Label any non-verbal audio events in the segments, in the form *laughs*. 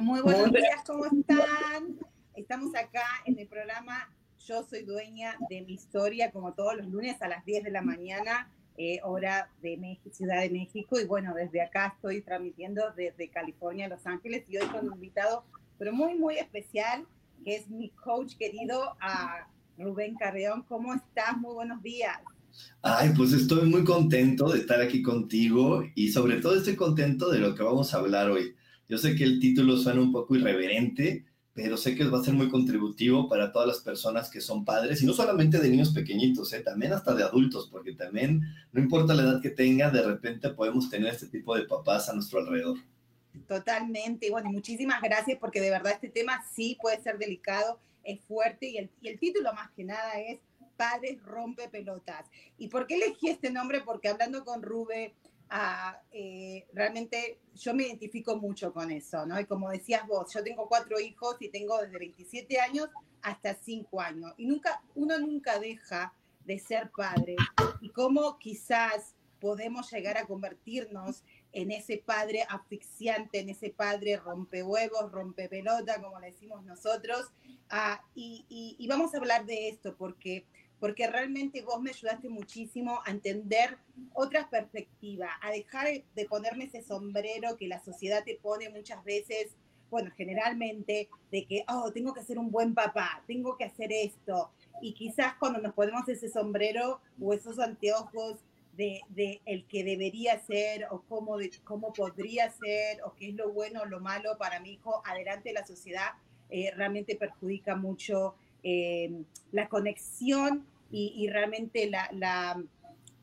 Muy, buenos días, ¿cómo están? Estamos acá en el programa Yo soy dueña de mi historia, como todos los lunes a las 10 de la mañana, eh, hora de México, Ciudad de México. Y bueno, desde acá estoy transmitiendo desde California, Los Ángeles, y hoy con un invitado, pero muy, muy especial, que es mi coach querido, a Rubén Carreón. ¿Cómo estás? Muy buenos días. Ay, pues estoy muy contento de estar aquí contigo y sobre todo estoy contento de lo que vamos a hablar hoy. Yo sé que el título suena un poco irreverente, pero sé que va a ser muy contributivo para todas las personas que son padres, y no solamente de niños pequeñitos, ¿eh? también hasta de adultos, porque también, no importa la edad que tenga, de repente podemos tener este tipo de papás a nuestro alrededor. Totalmente, bueno, muchísimas gracias, porque de verdad este tema sí puede ser delicado, es fuerte, y el, y el título más que nada es Padres rompe pelotas. ¿Y por qué elegí este nombre? Porque hablando con Rube, eh, realmente yo me identifico mucho con eso, ¿no? Y como decías vos, yo tengo cuatro hijos y tengo desde 27 años hasta 5 años. Y nunca, uno nunca deja de ser padre. Y cómo quizás podemos llegar a convertirnos en ese padre asfixiante, en ese padre rompehuevos, rompepelota, como le decimos nosotros. Ah, y, y vamos a hablar de esto porque porque realmente vos me ayudaste muchísimo a entender otras perspectivas, a dejar de ponerme ese sombrero que la sociedad te pone muchas veces, bueno, generalmente, de que, oh, tengo que ser un buen papá, tengo que hacer esto. Y quizás cuando nos ponemos ese sombrero o esos anteojos de, de, el que debería ser o cómo, de, cómo podría ser o qué es lo bueno o lo malo para mi hijo adelante de la sociedad, eh, realmente perjudica mucho eh, la conexión y, y realmente la, la,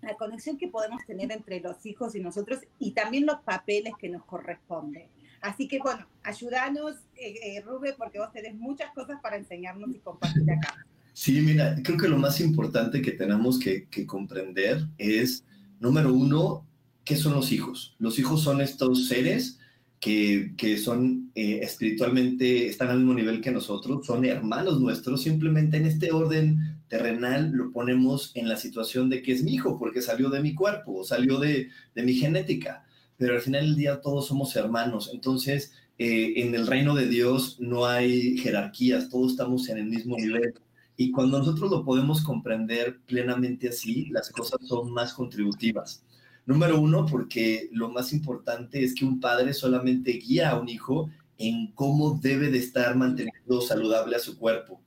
la, conexión que podemos tener entre los hijos y nosotros y también los papeles que nos corresponden. Así que bueno, ayúdanos, eh, eh, Rube, porque vos tenés muchas cosas para enseñarnos y compartir acá. Sí, mira, creo que lo más importante que tenemos que, que comprender es, número uno, ¿qué son los hijos? Los hijos son estos seres que, que son eh, espiritualmente, están al mismo nivel que nosotros, son hermanos nuestros, simplemente en este orden terrenal lo ponemos en la situación de que es mi hijo, porque salió de mi cuerpo, salió de, de mi genética, pero al final del día todos somos hermanos, entonces eh, en el reino de Dios no hay jerarquías, todos estamos en el mismo nivel. Y cuando nosotros lo podemos comprender plenamente así, las cosas son más contributivas. Número uno, porque lo más importante es que un padre solamente guía a un hijo en cómo debe de estar manteniendo saludable a su cuerpo.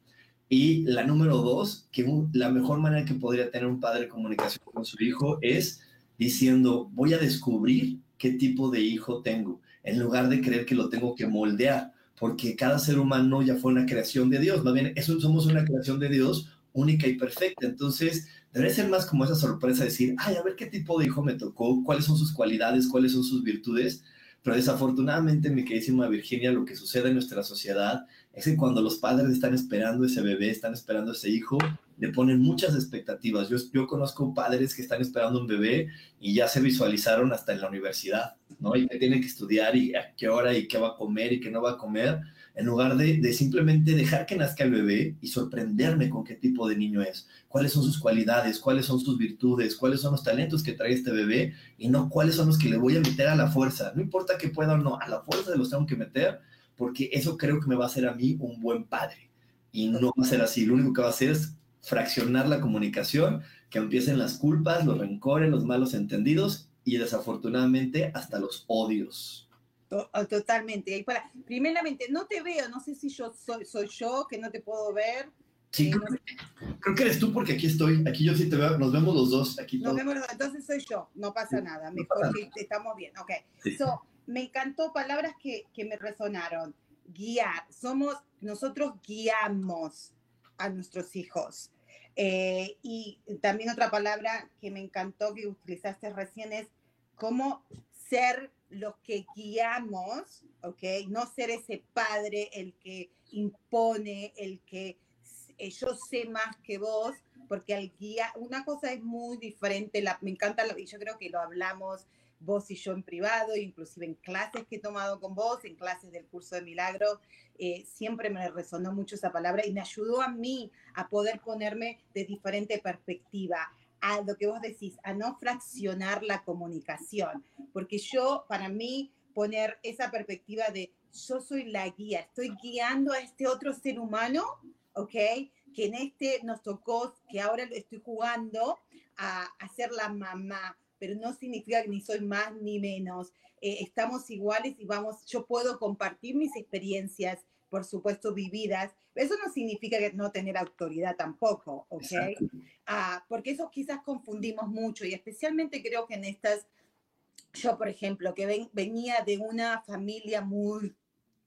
Y la número dos, que la mejor manera que podría tener un padre comunicación con su hijo es diciendo, voy a descubrir qué tipo de hijo tengo, en lugar de creer que lo tengo que moldear, porque cada ser humano ya fue una creación de Dios, más bien, eso somos una creación de Dios única y perfecta. Entonces, debe ser más como esa sorpresa, decir, ay, a ver qué tipo de hijo me tocó, cuáles son sus cualidades, cuáles son sus virtudes. Pero desafortunadamente, mi queridísima Virginia, lo que sucede en nuestra sociedad es que cuando los padres están esperando ese bebé, están esperando ese hijo, le ponen muchas expectativas. Yo, conozco padres que están esperando un bebé y ya se visualizaron hasta en la universidad, ¿no? Y que tienen que estudiar y a qué hora y qué va a comer y qué no va a comer en lugar de, de, simplemente dejar que nazca el bebé y sorprenderme con qué tipo de niño es, cuáles son sus cualidades, cuáles son sus virtudes, cuáles son los talentos que trae este bebé y no cuáles son los que le voy a meter a la fuerza. No importa que pueda o no, a la fuerza los tengo que meter porque eso creo que me va a hacer a mí un buen padre. Y no va a ser así, lo único que va a hacer es fraccionar la comunicación, que empiecen las culpas, los rencores, los malos entendidos y desafortunadamente hasta los odios. Oh, totalmente. Y para, primeramente, no te veo, no sé si yo soy, soy yo, que no te puedo ver. Sí, eh, creo, que eres tú porque aquí estoy, aquí yo sí te veo, nos vemos los dos. Aquí nos vemos, entonces soy yo, no pasa nada, mejor que estamos bien, ok. So, me encantó palabras que, que me resonaron. Guiar, somos, nosotros guiamos a nuestros hijos. Eh, y también otra palabra que me encantó que utilizaste recién es cómo ser los que guiamos, ¿ok? No ser ese padre el que impone, el que eh, yo sé más que vos, porque al guía, una cosa es muy diferente, la, me encanta, lo, y yo creo que lo hablamos vos y yo en privado, inclusive en clases que he tomado con vos, en clases del curso de milagros, eh, siempre me resonó mucho esa palabra y me ayudó a mí a poder ponerme de diferente perspectiva a lo que vos decís, a no fraccionar la comunicación, porque yo, para mí, poner esa perspectiva de yo soy la guía, estoy guiando a este otro ser humano, ¿ok? Que en este nos tocó, que ahora estoy jugando a, a ser la mamá, pero no significa que ni soy más ni menos. Eh, estamos iguales y vamos, yo puedo compartir mis experiencias, por supuesto, vividas. Eso no significa que no tener autoridad tampoco, ¿ok? Ah, porque eso quizás confundimos mucho y especialmente creo que en estas, yo por ejemplo, que ven, venía de una familia muy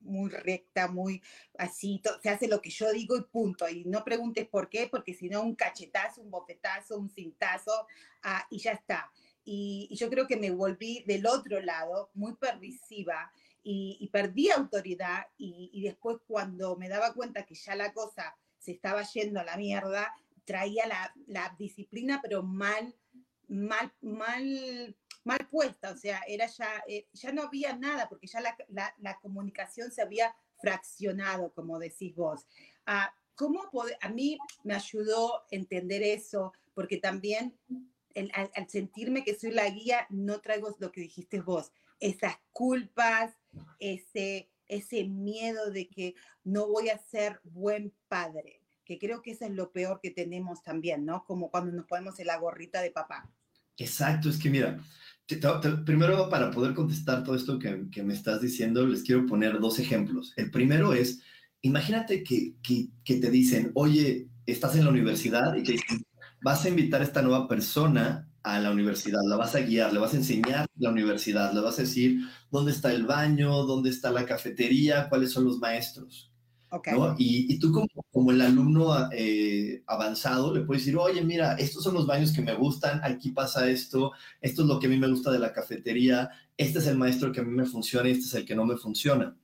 muy recta, muy así, se hace lo que yo digo y punto. Y no preguntes por qué, porque si no, un cachetazo, un bofetazo, un cintazo, ah, y ya está. Y, yo creo que me volví del otro lado, muy pervisiva, y, perdí autoridad. Y, después cuando me daba cuenta que ya la cosa se estaba yendo a la mierda, traía la, la disciplina, pero mal, mal, mal, mal puesta. O sea, era ya, eh, ya no había nada, porque ya la, la, la, comunicación se había fraccionado, como decís vos. Ah, ¿Cómo a mí me ayudó entender eso? Porque también al, sentirme que soy la guía, no traigo lo que dijiste vos, esas culpas, ese, ese miedo de que no voy a ser buen padre, que creo que eso es lo peor que tenemos también, ¿no? Como cuando nos ponemos en la gorrita de papá. Exacto, es que mira, primero para poder contestar todo esto que, me estás diciendo, les quiero poner dos ejemplos. El primero es, imagínate que, que, que te dicen, oye, estás en la universidad y te dicen, vas a invitar a esta nueva persona a la universidad, la vas a guiar, le vas a enseñar la universidad, le vas a decir dónde está el baño, dónde está la cafetería, cuáles son los maestros. Okay. Y, tú como, como, el alumno eh, avanzado le puedes decir, oye, mira, estos son los baños que me gustan, aquí pasa esto, esto es lo que a mí me gusta de la cafetería, este es el maestro que a mí me funciona y este es el que no me funciona.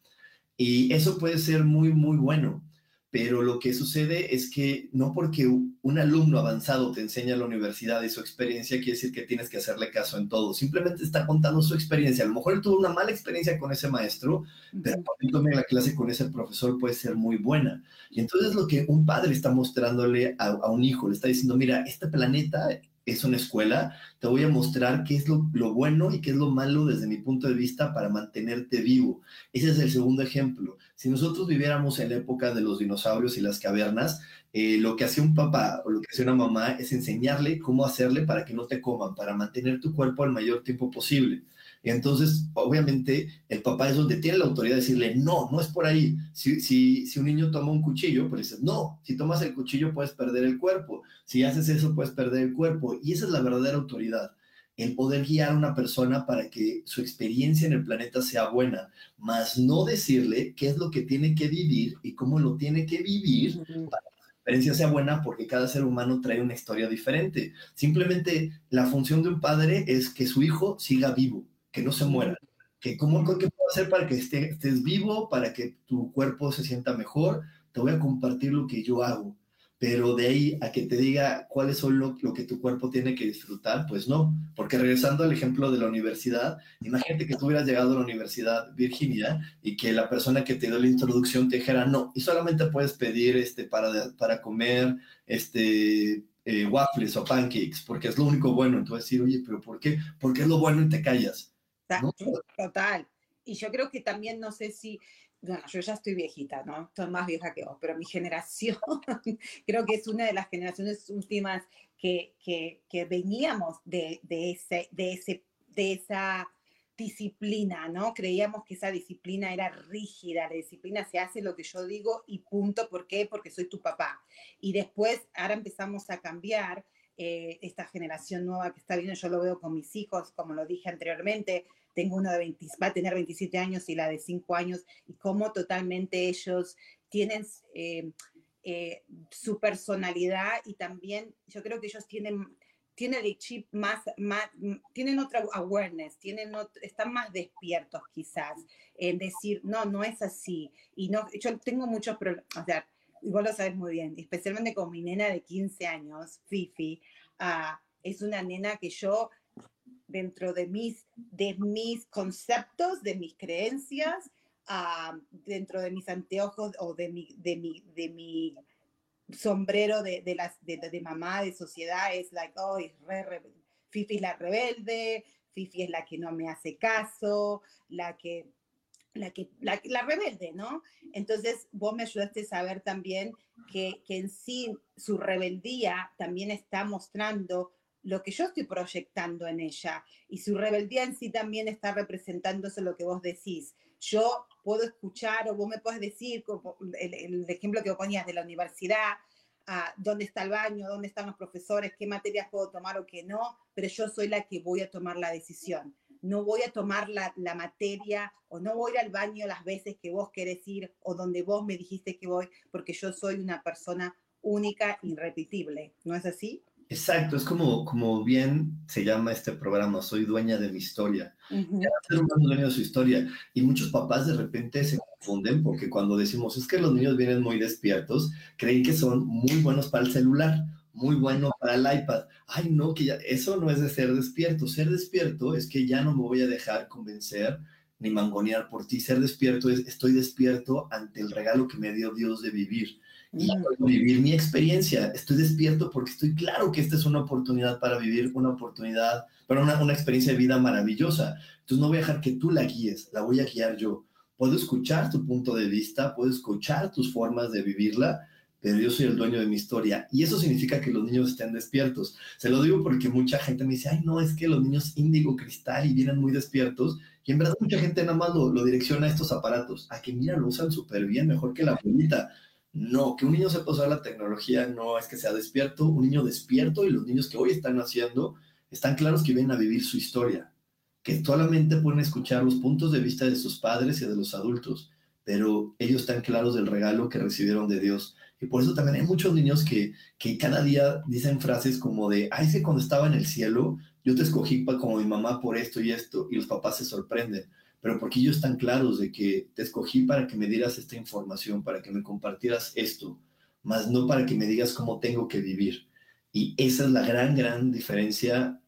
Y eso puede ser muy, muy bueno pero lo que sucede es que no porque un alumno avanzado te enseña la universidad y su experiencia quiere decir que tienes que hacerle caso en todo. Simplemente está contando su experiencia. A lo mejor él tuvo una mala experiencia con ese maestro, pero tome la clase con ese profesor puede ser muy buena. Y entonces lo que un padre está mostrándole a, a un hijo, le está diciendo, mira, este planeta es una escuela, te voy a mostrar qué es lo, bueno y qué es lo malo desde mi punto de vista para mantenerte vivo. Ese es el segundo ejemplo. Si nosotros viviéramos en la época de los dinosaurios y las cavernas, eh, lo que hacía un papá o lo que hacía una mamá es enseñarle cómo hacerle para que no te coman, para mantener tu cuerpo el mayor tiempo posible. Y entonces, obviamente, el papá es donde tiene la autoridad de decirle, no, no es por ahí. Si, si, si un niño toma un cuchillo, pues dices, no, si tomas el cuchillo puedes perder el cuerpo. Si haces eso, puedes perder el cuerpo. Y esa es la verdadera autoridad. El poder guiar a una persona para que su experiencia en el planeta sea buena, más no decirle qué es lo que tiene que vivir y cómo lo tiene que vivir para que su experiencia sea buena, porque cada ser humano trae una historia diferente. Simplemente la función de un padre es que su hijo siga vivo que no se muera. Que ¿Cómo qué puedo hacer para que estés vivo, para que tu cuerpo se sienta mejor? Te voy a compartir lo que yo hago. Pero de ahí a que te diga cuáles son lo, lo que tu cuerpo tiene que disfrutar, pues no. Porque regresando al ejemplo de la universidad, imagínate que tú hubieras llegado a la universidad Virginia y que la persona que te dio la introducción te dijera no, y solamente puedes pedir este, para, para comer este, eh, waffles o pancakes, porque es lo único bueno. Entonces decir, oye, pero ¿por qué? Porque es lo bueno y te callas. Total. Y yo creo que también, no sé si, bueno, yo ya estoy viejita, ¿no? Estoy más vieja que vos, pero mi *laughs* generación creo que es una de las generaciones últimas que, que, que veníamos de, de, ese, de, ese, de esa disciplina, ¿no? Creíamos que esa disciplina era rígida, la disciplina se hace lo que yo digo y punto, ¿por qué? Porque soy tu papá. Y después, ahora empezamos a cambiar eh, esta generación nueva que está viendo, yo lo veo con mis hijos, como lo dije anteriormente, tengo uno de 20, va a tener 27 años y la de 5 años, y cómo totalmente ellos tienen... Eh, eh, su personalidad y también yo creo que ellos tienen tienen el chip más, más, tienen otra awareness, tienen están más despiertos quizás en decir, no, no es así. Y no, yo tengo muchos problemas, o sea, igual lo sabes muy bien, especialmente con mi nena de 15 años, Fifi, uh, es una nena que yo, dentro de mis, de mis conceptos, de mis creencias, uh, dentro de mis anteojos o de mi, de mi, de mi sombrero de, de, las, de, de, mamá, de sociedad, es like, oh, es re, Fifi es la rebelde, Fifi es la que no me hace caso, la que, la que, la, la rebelde, ¿no? Entonces, vos me ayudaste a saber también que, que en sí su rebeldía también está mostrando lo que yo estoy proyectando en ella y su rebeldía en sí también está representándose lo que vos decís. Yo puedo escuchar o vos me puedes decir, el, el ejemplo que vos ponías de la universidad, a dónde está el baño, dónde están los profesores, qué materias puedo tomar o qué no, pero yo soy la que voy a tomar la decisión. No voy a tomar la, la materia o no voy al baño las veces que vos querés ir o donde vos me dijiste que voy, porque yo soy una persona única, irrepetible. ¿No es así? Exacto, es como, como bien se llama este programa, soy dueña de mi historia. Uh ser dueño de su historia. Y muchos papás de repente se confunden porque cuando decimos es que los niños vienen muy despiertos, creen que son muy buenos para el celular, muy buenos para el iPad. Ay, no, que ya, eso no es de ser despierto. Ser despierto es que ya no me voy a dejar convencer ni mangonear por ti. Ser despierto es estoy despierto ante el regalo que me dio Dios de vivir y vivir mi experiencia. Estoy despierto porque estoy claro que esta es una oportunidad para vivir una oportunidad, para una, una experiencia de vida maravillosa. Entonces no voy a dejar que tú la guíes, la voy a guiar yo. Puedo escuchar tu punto de vista, puedo escuchar tus formas de vivirla, pero yo soy el dueño de mi historia. Y eso significa que los niños estén despiertos. Se lo digo porque mucha gente me dice, ay, no, es que los niños índigo, cristal y vienen muy despiertos. Y en verdad mucha gente nada más lo, lo direcciona a estos aparatos, a que mira, lo usan súper bien, mejor que la abuelita. No, que un niño sepa usar la tecnología no es que sea despierto, un niño despierto y los niños que hoy están naciendo están claros que vienen a vivir su historia, que solamente pueden escuchar los puntos de vista de sus padres y de los adultos, pero ellos están claros del regalo que recibieron de Dios. Y por eso también hay muchos niños que, que cada día dicen frases como de, ay, que cuando estaba en el cielo, yo te escogí como mi mamá por esto y esto, y los papás se sorprenden pero porque ellos están claros de que te escogí para que me dieras esta información, para que me compartieras esto, más no para que me digas cómo tengo que vivir. Y esa es la gran, gran diferencia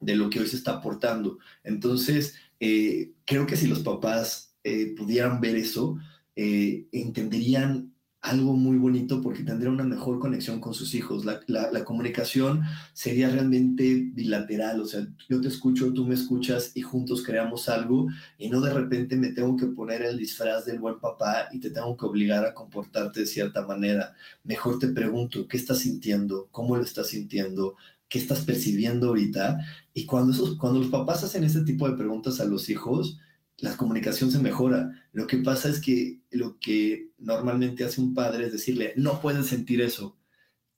de lo que hoy se está aportando. Entonces, eh, creo que si los papás eh, pudieran ver eso, eh, entenderían algo muy bonito porque tendría una mejor conexión con sus hijos. La, la, comunicación sería realmente bilateral, o sea, yo te escucho, tú me escuchas y juntos creamos algo y no de repente me tengo que poner el disfraz del buen papá y te tengo que obligar a comportarte de cierta manera. Mejor te pregunto, ¿qué estás sintiendo? ¿Cómo lo estás sintiendo? ¿Qué estás percibiendo ahorita? Y cuando, esos, cuando los papás hacen este tipo de preguntas a los hijos, la comunicación se mejora. Lo que pasa es que lo que normalmente hace un padre es decirle, no puedes sentir eso,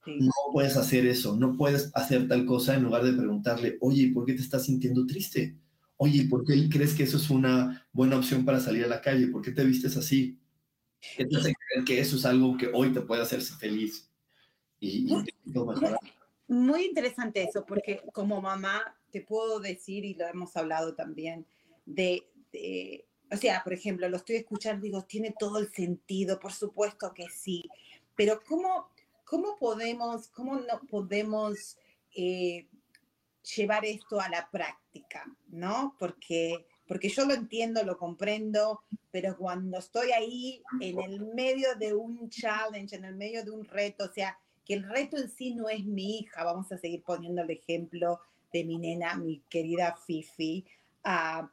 no puedes hacer eso, no puedes hacer tal cosa, en lugar de preguntarle, oye, ¿por qué te estás sintiendo triste? Oye, ¿por qué crees que eso es una buena opción para salir a la calle? ¿Por qué te vistes así? ¿Qué te hace creer que eso es algo que hoy te puede hacer feliz? Y, muy interesante eso, porque como mamá te puedo decir, y lo hemos hablado también, de este, o sea, por ejemplo, lo estoy escuchando, digo, tiene todo el sentido, por supuesto que sí, pero ¿cómo, cómo podemos, cómo no podemos eh, llevar esto a la práctica, ¿no? Porque, porque yo lo entiendo, lo comprendo, pero cuando estoy ahí en el medio de un challenge, en el medio de un reto, o sea, que el reto en sí no es mi hija, vamos a seguir poniendo el ejemplo de mi nena, mi querida Fifi, uh,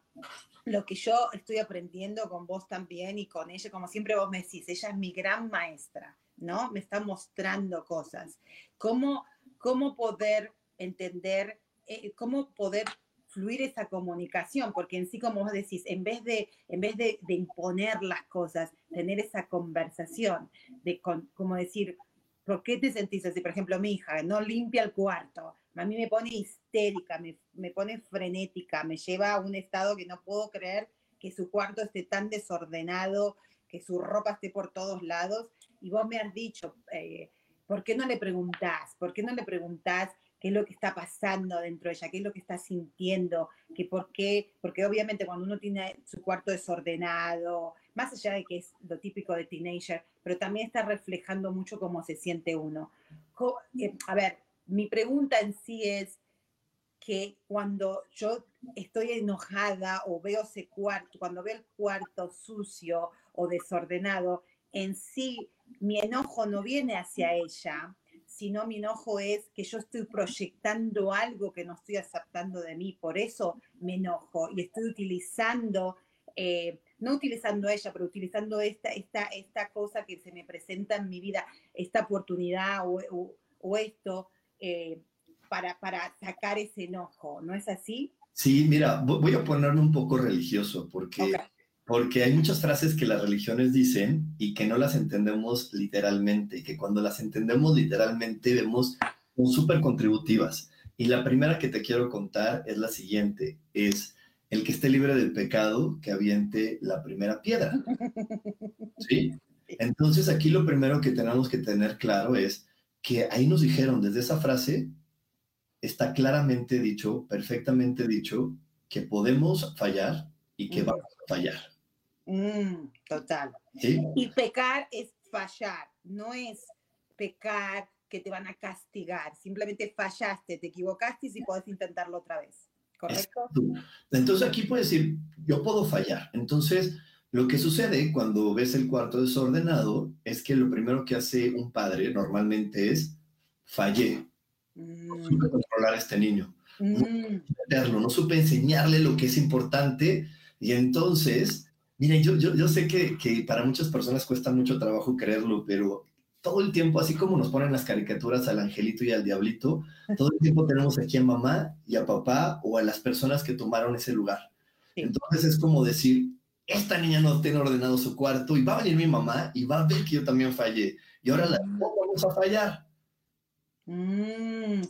lo que yo estoy aprendiendo con vos también y con ella, como siempre vos me decís, ella es mi gran maestra, ¿no? Me está mostrando cosas. ¿Cómo, cómo poder entender, eh, cómo poder fluir esa comunicación, porque en sí, como vos decís, en vez de, en vez de, imponer las cosas, tener esa conversación, de como decir, ¿por qué te sentís así? Por ejemplo, mi hija no limpia el cuarto, a mí me pone histérica, me, me pone frenética, me lleva a un estado que no puedo creer que su cuarto esté tan desordenado, que su ropa esté por todos lados, y vos me has dicho, eh, ¿por qué no le preguntás? ¿Por qué no le preguntás qué es lo que está pasando dentro de ella, qué es lo que está sintiendo, que por qué, porque obviamente cuando uno tiene su cuarto desordenado, más allá de que es lo típico de teenager, pero también está reflejando mucho cómo se siente uno. Eh, a ver, mi pregunta en sí es que cuando yo estoy enojada o veo ese cuarto, cuando veo el cuarto sucio o desordenado, en sí mi enojo no viene hacia ella, sino mi enojo es que yo estoy proyectando algo que no estoy aceptando de mí, por eso me enojo y estoy utilizando, eh, no utilizando ella, pero utilizando esta, esta, esta cosa que se me presenta en mi vida, esta oportunidad o, esto, eh, para, para sacar ese enojo, ¿no es así? Sí, mira, voy a ponerme un poco religioso porque porque hay muchas frases que las religiones dicen y que no las entendemos literalmente, que cuando las entendemos literalmente vemos como súper contributivas. Y la primera que te quiero contar es la siguiente, es el que esté libre del pecado, que aviente la primera piedra. *laughs* ¿Sí? Entonces aquí lo primero que tenemos que tener claro es que ahí nos dijeron desde esa frase, está claramente dicho, perfectamente dicho, que podemos fallar y que vamos a fallar. Mm, total. Y pecar es fallar, no es pecar que te van a castigar, simplemente fallaste, te equivocaste y si puedes intentarlo otra vez. ¿Correcto? Entonces aquí puedes decir, yo puedo fallar. Entonces, lo que sucede cuando ves el cuarto desordenado es que lo primero que hace un padre normalmente es fallé. No mm. supe controlar a este niño. Mm. no supe enseñarle lo que es importante y entonces Miren, yo, yo, yo sé que, que, para muchas personas cuesta mucho trabajo creerlo, pero todo el tiempo, así como nos ponen las caricaturas al angelito y al diablito, todo el tiempo tenemos aquí a mamá y a papá o a las personas que tomaron ese lugar. Entonces es como decir, esta niña no tiene ordenado su cuarto y va a venir mi mamá y va a ver que yo también fallé. Y ahora la mm. vamos a fallar. Mm,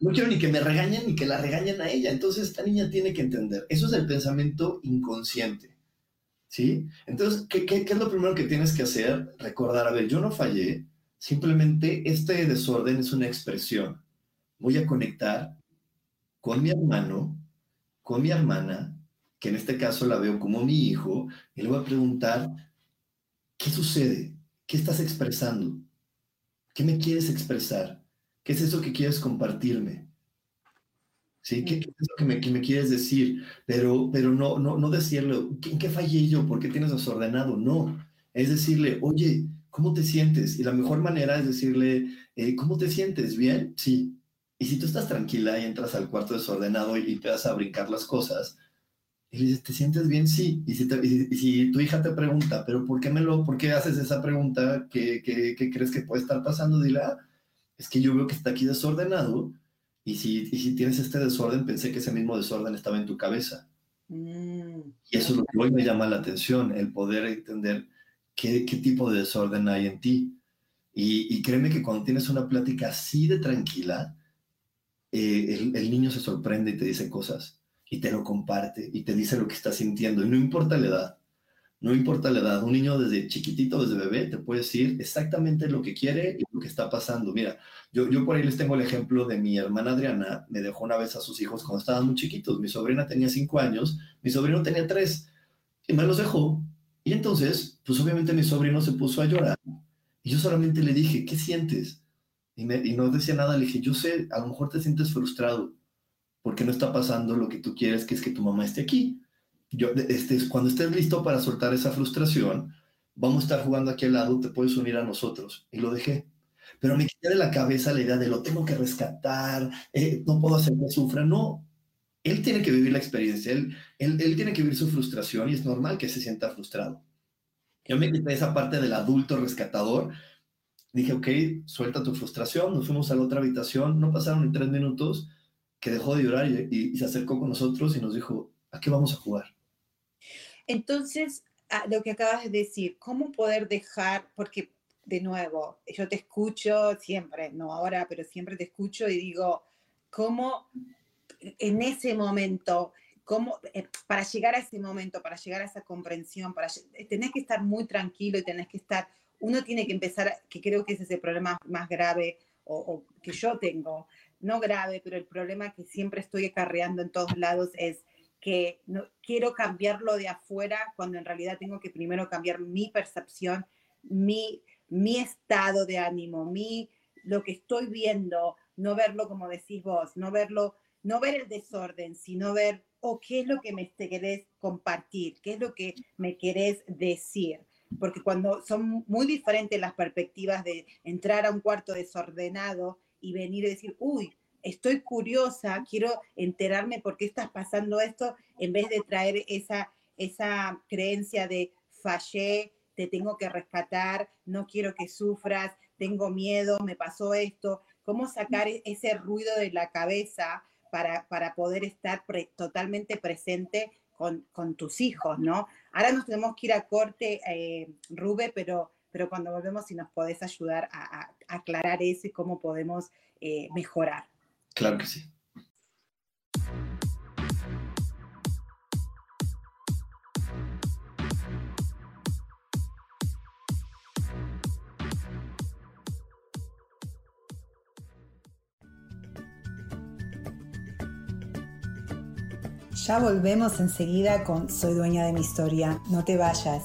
no quiero ni que me regañen ni que la regañen a ella. Entonces esta niña tiene que entender. Eso es el pensamiento inconsciente. ¿sí? Entonces, ¿qué, ¿qué, es lo primero que tienes que hacer? Recordar, a ver, yo no fallé, simplemente este desorden es una expresión. Voy a conectar con mi hermano, con mi hermana, que en este caso la veo como mi hijo, y le voy a preguntar, ¿qué sucede? ¿Qué estás expresando? ¿Qué me quieres expresar? ¿Qué es eso que quieres compartirme? ¿sí? ¿Qué, es lo que me, me, quieres decir? Pero, pero no, no, no decirle, ¿en qué fallé yo? ¿Por qué tienes desordenado? No, es decirle, oye, ¿cómo te sientes? Y la mejor manera es decirle, eh, ¿cómo te sientes? ¿Bien? Sí. Y si tú estás tranquila y entras al cuarto desordenado y, te vas a brincar las cosas, y le dices, ¿te sientes bien? Sí. Y si, si, tu hija te pregunta, ¿pero por qué, me lo, por qué haces esa pregunta? ¿Qué, qué, qué crees que puede estar pasando? Dile, ah, es que yo veo que está aquí desordenado y si, si tienes este desorden, pensé que ese mismo desorden estaba en tu cabeza. Mm, y eso es lo que hoy me llama la atención, el poder entender qué, qué tipo de desorden hay en ti. Y, y, créeme que cuando tienes una plática así de tranquila, eh, el, el, niño se sorprende y te dice cosas y te lo comparte y te dice lo que está sintiendo. Y no importa la edad, no importa la edad, un niño desde chiquitito, desde bebé, te puede decir exactamente lo que quiere y lo que está pasando. Mira, yo, yo por ahí les tengo el ejemplo de mi hermana Adriana, me dejó una vez a sus hijos cuando estaban muy chiquitos. Mi sobrina tenía cinco años, mi sobrino tenía tres, y me los dejó. Y entonces, pues obviamente mi sobrino se puso a llorar. Y yo solamente le dije, ¿qué sientes? Y, me, y no decía nada, le dije, yo sé, a lo mejor te sientes frustrado porque no está pasando lo que tú quieres, que es que tu mamá esté aquí yo, este, cuando estés listo para soltar esa frustración, vamos a estar jugando aquí al lado, te puedes unir a nosotros. Y lo dejé. Pero me quité de la cabeza la idea de lo tengo que rescatar, eh, no puedo hacer que sufra. No, él tiene que vivir la experiencia, él, él, él, tiene que vivir su frustración y es normal que se sienta frustrado. Yo me quité esa parte del adulto rescatador. Dije, ok, suelta tu frustración. Nos fuimos a la otra habitación. No pasaron ni tres minutos que dejó de llorar y, se acercó con nosotros y nos dijo, ¿a qué vamos a jugar? Entonces, lo que acabas de decir, ¿cómo poder dejar? Porque, de nuevo, yo te escucho siempre, no ahora, pero siempre te escucho y digo, ¿cómo en ese momento, cómo, eh, para llegar a ese momento, para llegar a esa comprensión, para, tenés que estar muy tranquilo y tenés que estar, uno tiene que empezar, que creo que ese es el problema más grave o que yo tengo, no grave, pero el problema que siempre estoy acarreando en todos lados es que no, quiero cambiarlo de afuera cuando en realidad tengo que primero cambiar mi percepción, mi, mi estado de ánimo, mi, lo que estoy viendo, no verlo como decís vos, no verlo, no ver el desorden, sino ver, o oh, qué es lo que me querés compartir, qué es lo que me querés decir. Porque cuando son muy diferentes las perspectivas de entrar a un cuarto desordenado y venir y decir, uy, estoy curiosa, quiero enterarme por qué estás pasando esto, en vez de traer esa, esa creencia de fallé, te tengo que rescatar, no quiero que sufras, tengo miedo, me pasó esto, cómo sacar e-, ese ruido de la cabeza para, para poder estar totalmente presente con, con, tus hijos, ¿no? Ahora nos tenemos que ir a corte, eh, Rube, pero pero cuando volvemos si nos podés ayudar a, aclarar eso y cómo podemos eh, mejorar. Claro que sí. Ya volvemos enseguida con Soy dueña de mi historia. No te vayas.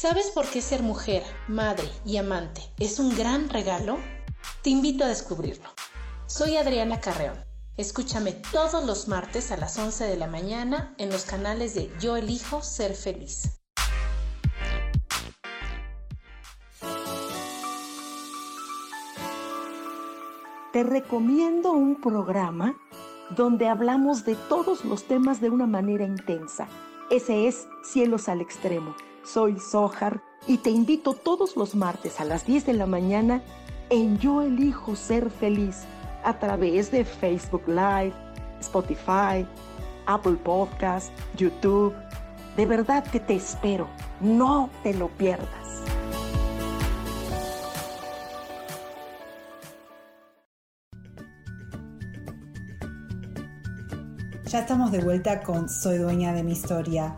¿Sabes por qué ser mujer, madre y amante es un gran regalo? Te invito a descubrirlo. Soy Adriana Carreón. Escúchame todos los martes a las 11 de la mañana en los canales de Yo elijo ser feliz. Te recomiendo un programa donde hablamos de todos los temas de una manera intensa. Ese es Cielos al Extremo soy Sohar y te invito todos los martes a las 10 de la mañana en Yo elijo ser feliz a través de Facebook Live, Spotify, Apple Podcast, YouTube. De verdad que te espero. No te lo pierdas. Ya estamos de vuelta con Soy dueña de mi historia.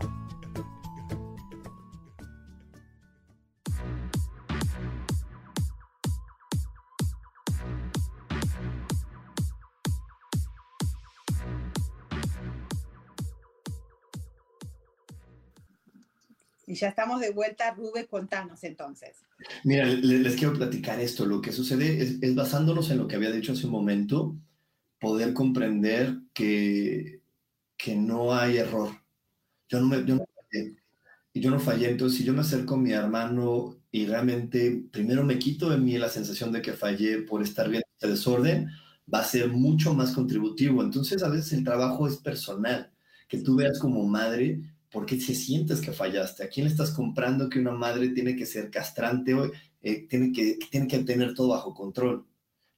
Y ya estamos de vuelta, Rubén, contanos entonces. Mira, les, quiero platicar esto. Lo que sucede es, basándonos en lo que había dicho hace un momento, poder comprender que, que no hay error. Yo no, me, yo no fallé. Y yo no fallé. Entonces, si yo me acerco a mi hermano y realmente primero me quito de mí la sensación de que fallé por estar viendo este desorden, va a ser mucho más contributivo. Entonces, a veces el trabajo es personal. Que tú veas como madre ¿Por qué si sientes que fallaste? ¿A quién le estás comprando que una madre tiene que ser castrante o eh, tiene, que, tiene que tener todo bajo control?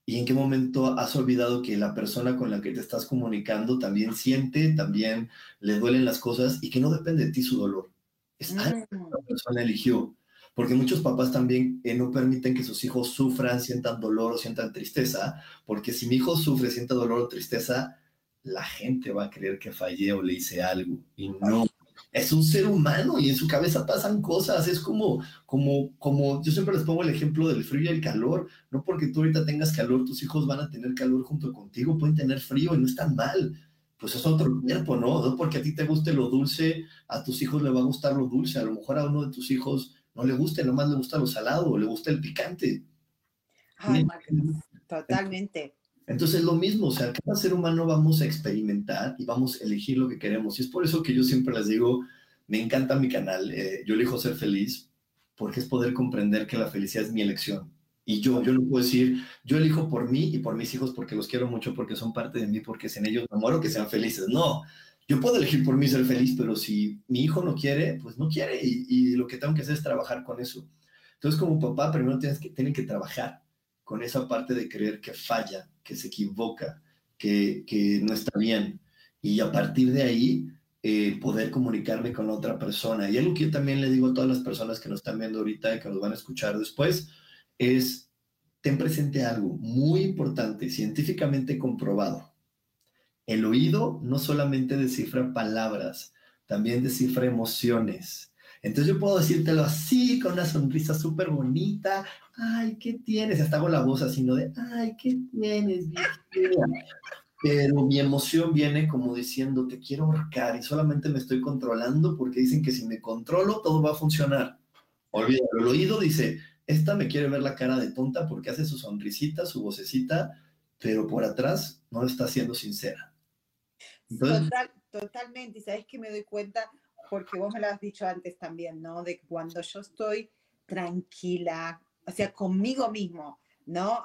¿Y en qué momento has olvidado que la persona con la que te estás comunicando también siente, también le duelen las cosas y que no depende de ti su dolor? Es algo que la persona eligió. Porque muchos papás también eh, no permiten que sus hijos sufran, sientan dolor o sientan tristeza, porque si mi hijo sufre, siente dolor o tristeza, la gente va a creer que fallé o le hice algo. Y no, es un ser humano y en su cabeza pasan cosas. Es como, como, como, yo siempre les pongo el ejemplo del frío y el calor. No porque tú ahorita tengas calor, tus hijos van a tener calor junto contigo, pueden tener frío y no están mal. pues es otro cuerpo, ¿no? No porque a ti te guste lo dulce, a tus hijos le va a gustar lo dulce, a lo mejor a uno de tus hijos no le gusta, nomás le gusta lo salado, o le gusta el picante. Ay, totalmente. Entonces lo mismo, o sea, cada ser humano vamos a experimentar y vamos a elegir lo que queremos. Y es por eso que yo siempre les digo, me encanta mi canal, eh, yo elijo ser feliz, porque es poder comprender que la felicidad es mi elección. Y yo, yo no puedo decir, yo elijo por mí y por mis hijos porque los quiero mucho, porque son parte de mí, porque sin ellos me muero, que sean felices. No, yo puedo elegir por mí ser feliz, pero si mi hijo no quiere, pues no quiere y, y lo que tengo que hacer es trabajar con eso. Entonces, como papá, primero tienes que, tienen que trabajar con esa parte de creer que falla, que se equivoca, que, que no está bien. Y a partir de ahí, eh, poder comunicarme con otra persona. Y algo que yo también le digo a todas las personas que nos están viendo ahorita y que nos van a escuchar después, es, ten presente algo muy importante, científicamente comprobado. El oído no solamente descifra palabras, también descifra emociones. Entonces yo puedo decírtelo así, con una sonrisa súper bonita. Ay, ¿qué tienes? Hasta hago la voz así, ¿no? De, ay, ¿qué tienes, Pero mi emoción viene como diciendo, te quiero ahorcar y solamente me estoy controlando porque dicen que si me controlo todo va a funcionar. Olvídalo, el oído dice, esta me quiere ver la cara de tonta porque hace su sonrisita, su vocecita, pero por atrás no está siendo sincera. totalmente, y sabes que me doy cuenta, porque vos me lo has dicho antes también, ¿no? De cuando yo estoy tranquila, o sea, conmigo mismo, ¿no?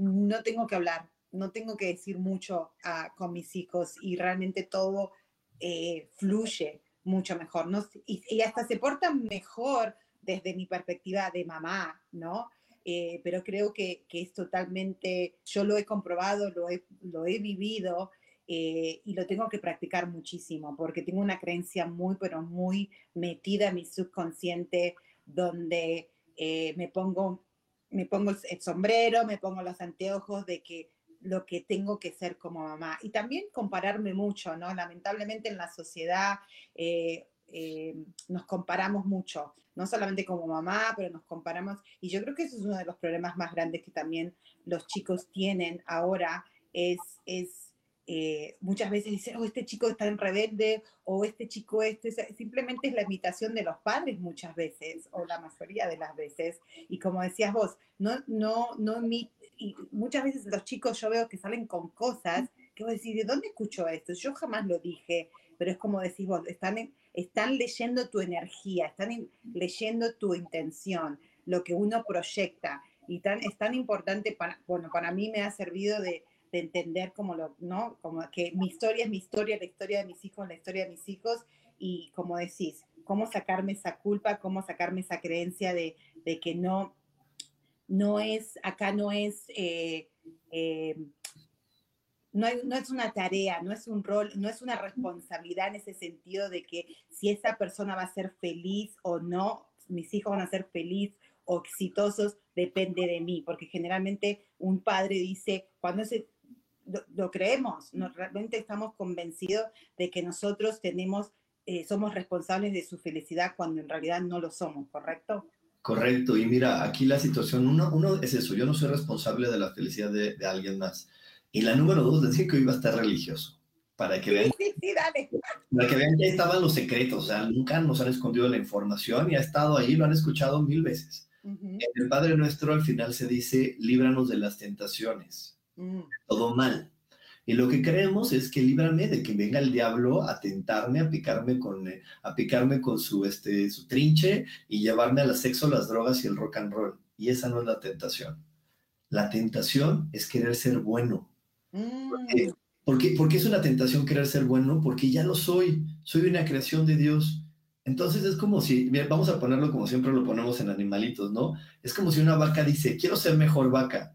No tengo que hablar, no tengo que decir mucho ah, con mis hijos y realmente todo eh, fluye mucho mejor, ¿no? Y, y, hasta se portan mejor desde mi perspectiva de mamá, ¿no? Eh, pero creo que, que, es totalmente, yo lo he comprobado, lo he, lo he vivido eh, y lo tengo que practicar muchísimo porque tengo una creencia muy, pero muy metida en mi subconsciente donde eh, me pongo me pongo el sombrero, me pongo los anteojos de que lo que tengo que ser como mamá. Y también compararme mucho, ¿no? Lamentablemente en la sociedad eh, nos comparamos mucho, no solamente como mamá, pero nos comparamos, y yo creo que eso es uno de los problemas más grandes que también los chicos tienen ahora, es, es eh, muchas veces dicen, oh, este chico está en rebelde, o este chico este, simplemente es la imitación de los padres muchas veces, o la mayoría de las veces, y como decías vos, no, no, no, y muchas veces los chicos yo veo que salen con cosas que vos decís, ¿de dónde escucho esto? Yo jamás lo dije, pero es como decís vos, están están leyendo tu energía, están leyendo tu intención, lo que uno proyecta. Y tan, es tan importante, para, bueno, para mí me ha servido de, entender como lo, ¿no? Como que mi historia es mi historia, la historia de mis hijos, la historia de mis hijos, y como decís, cómo sacarme esa culpa, cómo sacarme esa creencia de, que no, no es, acá no es eh, eh, no, es una tarea, no es un rol, no es una responsabilidad en ese sentido de que si esa persona va a ser feliz o no, mis hijos van a ser feliz o exitosos, depende de mí, porque generalmente un padre dice, cuando se, lo, creemos, no, realmente estamos convencidos de que nosotros tenemos, eh, somos responsables de su felicidad cuando en realidad no lo somos, ¿correcto? Correcto, y mira, aquí la situación, uno, uno es eso, yo no soy responsable de la felicidad de, de alguien más y la número dos, decía que hoy iba a estar religioso. Para que vean, sí, sí, dale. Para que vean que ahí estaban los secretos. O sea, nunca nos han escondido la información y ha estado ahí, lo han escuchado mil veces. En el Padre Nuestro al final se dice, líbranos de las tentaciones. Mm. Todo mal. Y lo que creemos es que líbrame de que venga el diablo a tentarme, a picarme con, eh, a picarme con su, este, su trinche y llevarme al sexo, las drogas y el rock and roll. Y esa no es la tentación. La tentación es querer ser bueno, Mm. Porque, porque, es una tentación querer ser bueno, porque ya lo soy, soy una creación de Dios. Entonces es como si, vamos a ponerlo como siempre lo ponemos en animalitos, ¿no? Es como si una vaca dice, quiero ser mejor vaca.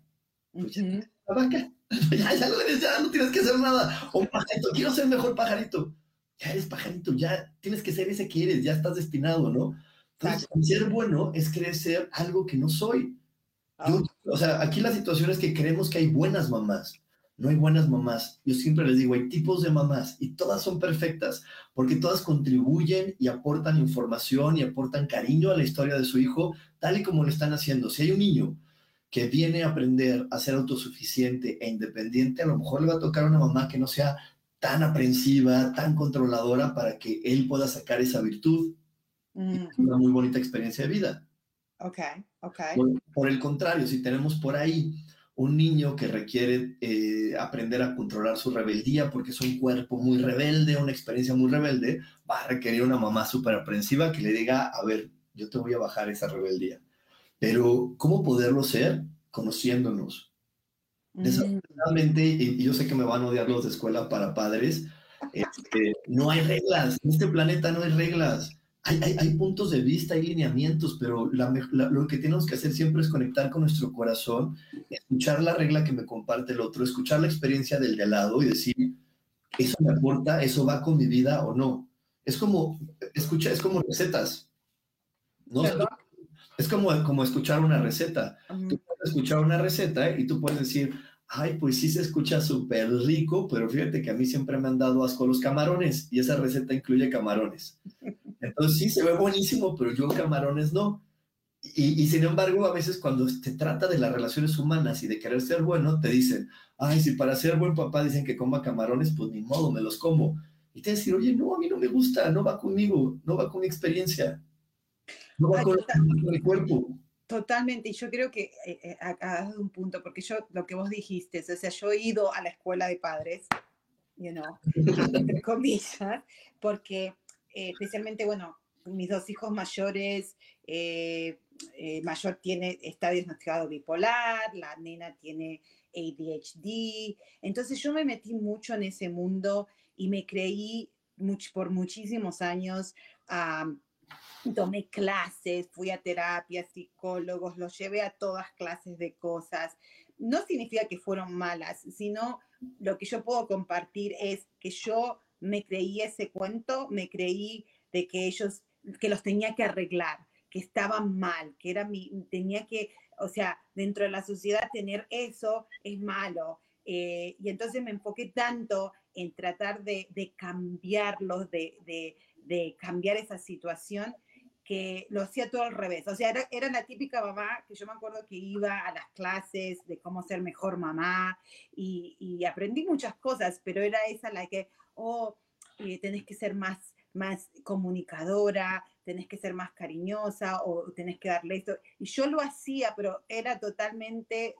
Pues la vaca, *laughs* ya, ya lo eres, ya no tienes que hacer nada. O pajarito, quiero ser mejor pajarito. Ya eres pajarito, ya tienes que ser ese que eres, ya estás destinado, ¿no? Entonces, ser bueno es querer ser algo que no soy. Ah. o sea, aquí la situación es que creemos que hay buenas mamás no hay buenas mamás. Yo siempre les digo, hay tipos de mamás y todas son perfectas porque todas contribuyen y aportan información y aportan cariño a la historia de su hijo, tal y como lo están haciendo. Si hay un niño que viene a aprender a ser autosuficiente e independiente, a lo mejor le va a tocar a una mamá que no sea tan aprensiva, tan controladora para que él pueda sacar esa virtud. Mm, Una muy bonita experiencia de vida. ok, ok. Por, por el contrario, si tenemos por ahí un niño que requiere eh, aprender a controlar su rebeldía porque es un cuerpo muy rebelde, una experiencia muy rebelde, va a requerir una mamá súper aprensiva que le diga, a ver, yo te voy a bajar esa rebeldía. Pero, ¿cómo poderlo ser? Conociéndonos. Mm, Desafortunadamente, y yo sé que me van a odiar los de escuela para padres, este, no hay reglas. En este planeta no hay reglas. Hay, hay- hay puntos de vista, hay lineamientos, pero la me- la- lo que tenemos que hacer siempre es conectar con nuestro corazón, escuchar la regla que me comparte el otro, escuchar la experiencia del de al lado y decir, ¿eso me aporta? ¿Eso va con mi vida o no? Es como, escucha, es como recetas. ¿no? Perdón. Es como, como escuchar una receta tú puedes escuchar una receta y tú puedes decir, ay, pues sí se escucha súper rico, pero fíjate que a mí siempre me han dado asco los camarones y esa receta incluye camarones. Entonces sí se ve buenísimo, pero yo camarones no. Y, y sin embargo, a veces cuando se trata de las relaciones humanas y de querer ser bueno, te dicen, ay, si para ser buen papá dicen que coma camarones, pues ni modo, me los como. Y te decir, oye, no, a mí no me gusta, no va conmigo, no va con mi experiencia, no va Ay, con, total. con mi cuerpo. Totalmente, y yo creo que eh, eh, dado un punto, porque yo, lo que vos dijiste, o sea, yo he ido a la escuela de padres, you know, *laughs* entre comillas, porque eh, especialmente, bueno, mis dos hijos mayores, eh, eh, mayor tiene, está diagnosticado bipolar, la nena tiene ADHD, entonces yo me metí mucho en ese mundo y me creí much- por muchísimos años am, tomé clases, fui a terapia, psicólogos, los llevé a todas clases de cosas. No significa que fueron malas, sino lo que yo puedo compartir es que yo me creí ese cuento, me creí de que ellos, que los tenía que arreglar, que estaban mal, que era mi, tenía que, o sea, dentro de la sociedad tener eso es malo. Eh, y entonces me enfoqué tanto en tratar de, de cambiarlos, de, de, de cambiar esa situación, que lo hacía todo al revés. O sea, era, era la típica mamá que yo me acuerdo que iba a las clases de cómo ser mejor mamá y, aprendí muchas cosas, pero era esa la que, oh, eh, tenés que ser más, más comunicadora, tenés que ser más cariñosa o tenés que darle esto. Y yo lo hacía, pero era totalmente,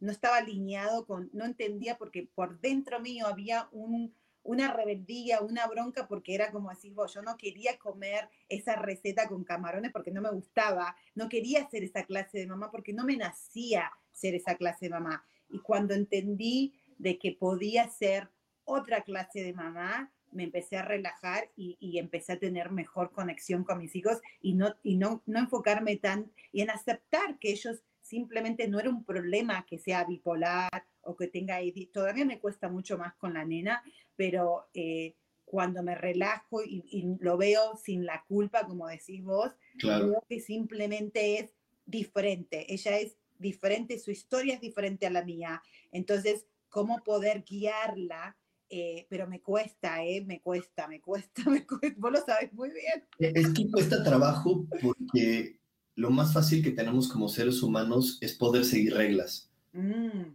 no estaba alineado con, no entendía porque por dentro mío había un, una rebeldía, una bronca, porque era como decís vos, yo no quería comer esa receta con camarones porque no me gustaba, no quería ser esa clase de mamá porque no me nacía ser esa clase de mamá. Y cuando entendí de que podía ser otra clase de mamá, me empecé a relajar y, empecé a tener mejor conexión con mis hijos y no, y no, no enfocarme tan y en aceptar que ellos simplemente no era un problema que sea bipolar o que tenga. Todavía me cuesta mucho más con la nena, pero eh, cuando me relajo y, y lo veo sin la culpa, como decís vos, Claro. veo que simplemente es diferente. Ella es diferente, su historia es diferente a la mía. Entonces, ¿cómo poder guiarla? Eh, pero me cuesta, ¿eh? Me cuesta, me cuesta, *laughs* me cuesta. Vos lo sabes muy bien. Es que cuesta trabajo porque lo más fácil que tenemos como seres humanos es poder seguir reglas. Mm,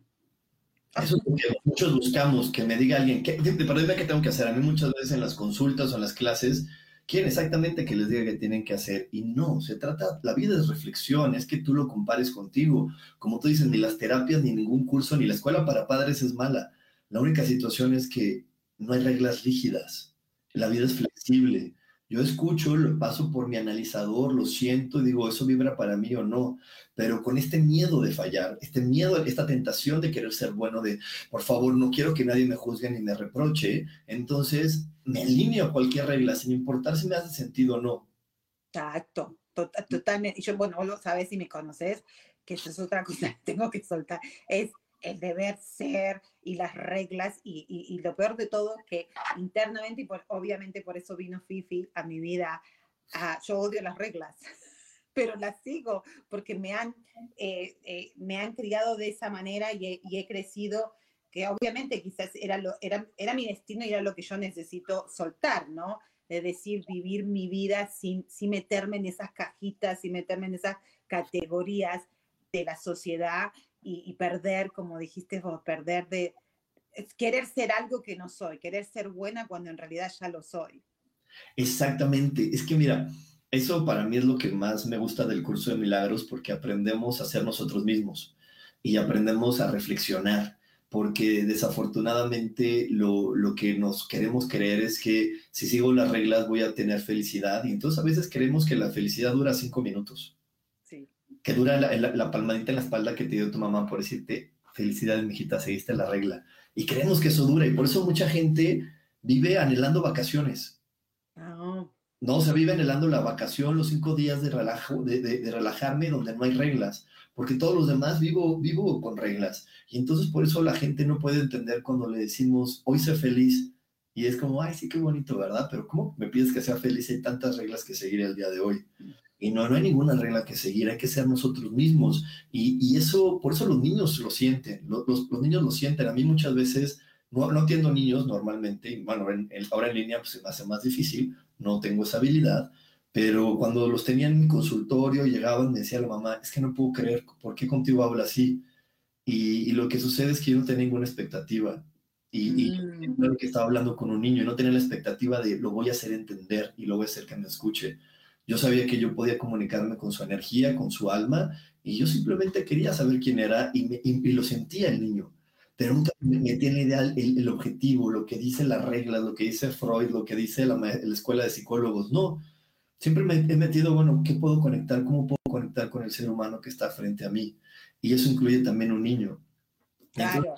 Eso es lo que muchos buscamos, que me diga alguien, ¿qué, de- pero dime qué tengo que hacer. A mí muchas veces en las consultas o en las clases quieren exactamente que les diga qué tienen que hacer. Y no, se trata, la vida es reflexión, es que tú lo compares contigo. Como tú dices, ni las terapias, ni ningún curso, ni la escuela para padres es mala. La única situación es que no hay reglas rígidas. La vida es flexible. Yo escucho, lo paso por mi analizador, lo siento y digo, ¿eso vibra para mí o no? Pero con este miedo de fallar, este miedo, esta tentación de querer ser bueno, de, por favor, no quiero que nadie me juzgue ni me reproche, entonces me alineo a cualquier regla, sin importar si me hace sentido o no. Exacto, to- totalmente. Y yo, bueno, lo sabes y me conoces, que eso es otra cosa que *laughs* tengo que soltar, es el deber ser y las reglas y, lo peor de todo que internamente y por- obviamente por eso vino Fifi a mi vida, ah, yo odio las reglas, *laughs* pero las sigo porque me han, eh, eh, me han criado de esa manera y he, y he crecido que obviamente quizás era, lo, era, era mi destino y era lo que yo necesito soltar, ¿no? de decir, vivir mi vida sin, sin meterme en esas cajitas, sin meterme en esas categorías de la sociedad y, perder, como dijiste vos, perder de, es querer ser algo que no soy, querer ser buena cuando en realidad ya lo soy. Exactamente, es que mira, eso para mí es lo que más me gusta del curso de milagros porque aprendemos a ser nosotros mismos y aprendemos a reflexionar porque desafortunadamente lo, lo, que nos queremos creer es que si sigo las reglas voy a tener felicidad y entonces a veces creemos que la felicidad dura cinco minutos. Que dura la, la, palmadita en la espalda que te dio tu mamá por decirte felicidad, mijita, seguiste la regla. Y creemos que eso dura y por eso mucha gente vive anhelando vacaciones. Ah. No, se vive anhelando la vacación, los cinco días de, relajo, de, de, de relajarme donde no hay reglas porque todos los demás vivo, vivo con reglas. Y entonces por eso la gente no puede entender cuando le decimos, hoy sé feliz. Y es como, ay, sí, qué bonito, ¿verdad? Pero ¿cómo me pides que sea feliz? Hay tantas reglas que seguir el día de hoy. Y no, no hay ninguna regla que seguir, hay que ser nosotros mismos. Y, y eso, por eso los niños lo sienten, los, los, niños lo sienten. A mí muchas veces, no, no atiendo niños normalmente, y bueno, en, ahora en línea pues se me hace más difícil, no tengo esa habilidad, pero cuando los tenía en mi consultorio, llegaban, me decía la mamá, es que no puedo creer, ¿por qué contigo habla así? Y, lo que sucede es que yo no tenía ninguna expectativa. Y, mm. que estaba hablando con un niño y no tenía la expectativa de lo voy a hacer entender y lo voy a hacer que me escuche. Yo sabía que yo podía comunicarme con su energía, con su alma, y yo simplemente quería saber quién era y, y, lo sentía el niño. Pero nunca me metí en ideal el, el, objetivo, lo que dice las reglas, lo que dice Freud, lo que dice la, la escuela de psicólogos. No, siempre me he metido, bueno, ¿qué puedo conectar? ¿Cómo puedo conectar con el ser humano que está frente a mí? Y eso incluye también un niño. Claro.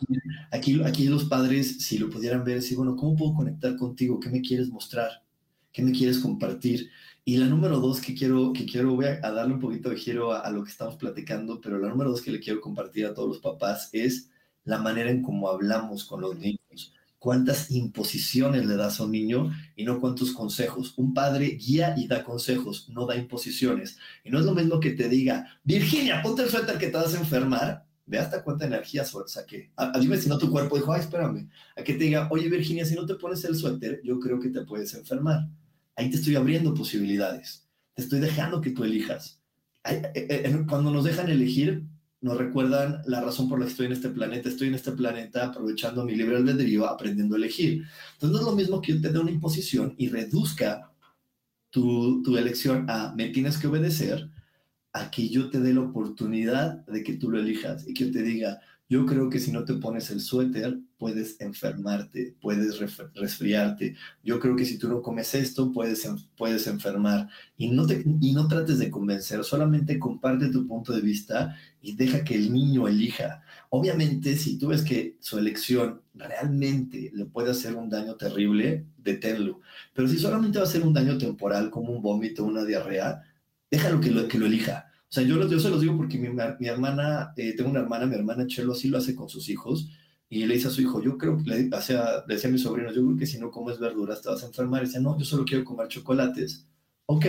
aquí, aquí los padres, si lo pudieran ver, decir, bueno, ¿cómo puedo conectar contigo? ¿Qué me quieres mostrar? ¿Qué me quieres compartir? Y la número dos que quiero, que quiero voy a, darle un poquito de giro a, a, lo que estamos platicando, pero la número dos que le quiero compartir a todos los papás es la manera en cómo hablamos con los niños cuántas imposiciones le das a un niño y no cuántos consejos. Un padre guía y da consejos, no da imposiciones. Y no es lo mismo que te diga, Virginia, ponte el suéter que te vas a enfermar. Ve hasta cuánta energía saqué. Dime si no tu cuerpo dijo, ay, espérame. A que te diga, oye, Virginia, si no te pones el suéter, yo creo que te puedes enfermar. Ahí te estoy abriendo posibilidades. Te estoy dejando que tú elijas. Eh, eh, cuando nos dejan elegir, nos recuerdan la razón por la que estoy en este planeta. Estoy en este planeta aprovechando mi libre albedrío, aprendiendo a elegir. Entonces no es lo mismo que yo te dé una imposición y reduzca tu, tu elección a me tienes que obedecer, a que yo te dé la oportunidad de que tú lo elijas y que yo te diga, yo creo que si no te pones el suéter, puedes enfermarte, puedes resfriarte. Yo creo que si tú no comes esto, puedes, puedes enfermar. Y no, te, y no trates de convencer, solamente comparte tu punto de vista y deja que el niño elija. Obviamente, si tú ves que su elección realmente le puede hacer un daño terrible, deténlo. Pero si solamente va a ser un daño temporal, como un vómito, una diarrea, déjalo que lo, que lo elija o sea, yo, yo se los digo porque mi, mi hermana, eh, tengo una hermana, mi hermana Chelo así lo hace con sus hijos, y le dice a su hijo, yo creo que le, decía a mis sobrinos, yo creo que si no comes verduras te vas a enfermar. Y dice, no, yo solo quiero comer chocolates. Ok,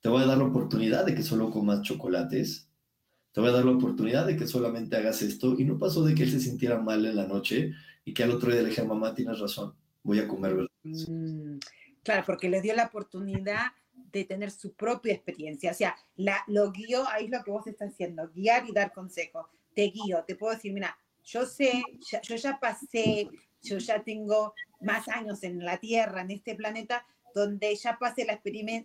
te voy a dar la oportunidad de que solo comas chocolates. Te voy a dar la oportunidad de que solamente hagas esto. Y no pasó de que él se sintiera mal en la noche y que al otro día le dije, mamá, tienes razón, voy a comer verduras. Mm, claro, porque le dio la oportunidad de tener su propia experiencia. O sea, la, lo guío, ahí es lo que vos estás haciendo, guiar y dar consejos. Te guío, te puedo decir, mira, yo sé, yo ya pasé, yo ya tengo más años en la Tierra, en este planeta, donde ya pasé la,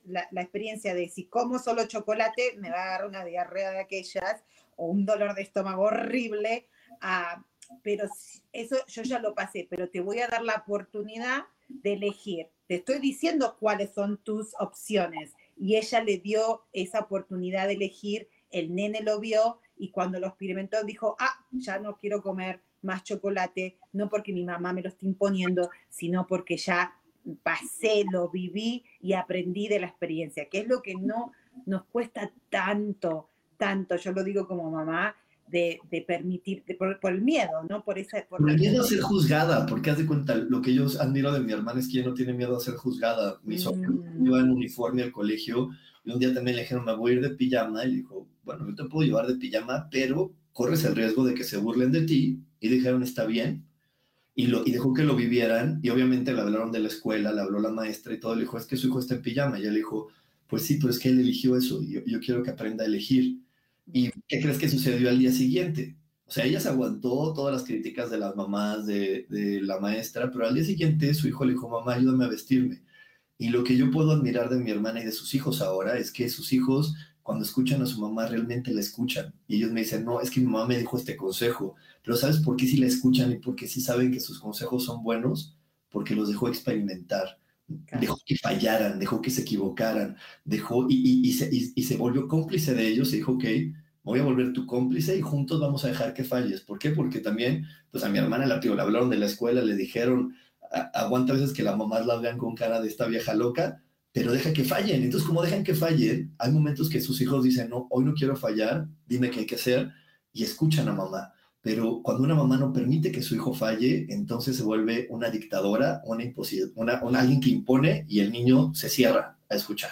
la, la, experiencia de si como solo chocolate, me va a dar una diarrea de aquellas o un dolor de estómago horrible. Ah, pero eso yo ya lo pasé, pero te voy a dar la oportunidad de elegir te estoy diciendo cuáles son tus opciones. Y ella le dio esa oportunidad de elegir, el nene lo vio y cuando lo experimentó dijo, ah, ya no quiero comer más chocolate, no porque mi mamá me lo esté imponiendo, sino porque ya pasé, lo viví y aprendí de la experiencia, que es lo que no nos cuesta tanto, tanto, yo lo digo como mamá, de, de permitir, por, el miedo, ¿no? Por, esa, por, el miedo a ser juzgada, porque haz de cuenta, lo que yo admiro de mi hermana es que ella no tiene miedo a ser juzgada. Mi mm. iba en uniforme al colegio y un día también le dijeron, me voy a ir de pijama, y dijo, bueno, yo te puedo llevar de pijama, pero corres el riesgo de que se burlen de ti, y dijeron, está bien, y, lo, y dejó que lo vivieran, y obviamente le hablaron de la escuela, le habló la maestra y todo, le dijo, es que su hijo está en pijama, y ella le dijo, pues sí, pero es que él eligió eso, y yo, yo quiero que aprenda a elegir. ¿Y qué crees que sucedió al día siguiente? O sea, ella se aguantó todas las críticas de las mamás, de, de la maestra, pero al día siguiente su hijo le dijo, mamá, ayúdame a vestirme. Y lo que yo puedo admirar de mi hermana y de sus hijos ahora es que sus hijos, cuando escuchan a su mamá, realmente la escuchan. Y ellos me dicen, no, es que mi mamá me dijo este consejo. Pero ¿sabes por qué sí la escuchan y por qué sí saben que sus consejos son buenos? Porque los dejó experimentar. Dejó que fallaran, dejó que se equivocaran, dejó y, y, se, y, se, volvió cómplice de ellos y dijo, ok, voy a volver tu cómplice y juntos vamos a dejar que falles. ¿Por qué? Porque también, pues a mi hermana la, tío, le hablaron de la escuela, le dijeron, aguanta veces que las mamás la vean con cara de esta vieja loca, pero deja que fallen. Entonces, como dejan que fallen, hay momentos que sus hijos dicen, no, hoy no quiero fallar, dime qué hay que hacer, y escuchan a mamá. Pero cuando una mamá no permite que su hijo falle, entonces se vuelve una dictadora, una, una, una alguien que impone y el niño se cierra a escuchar.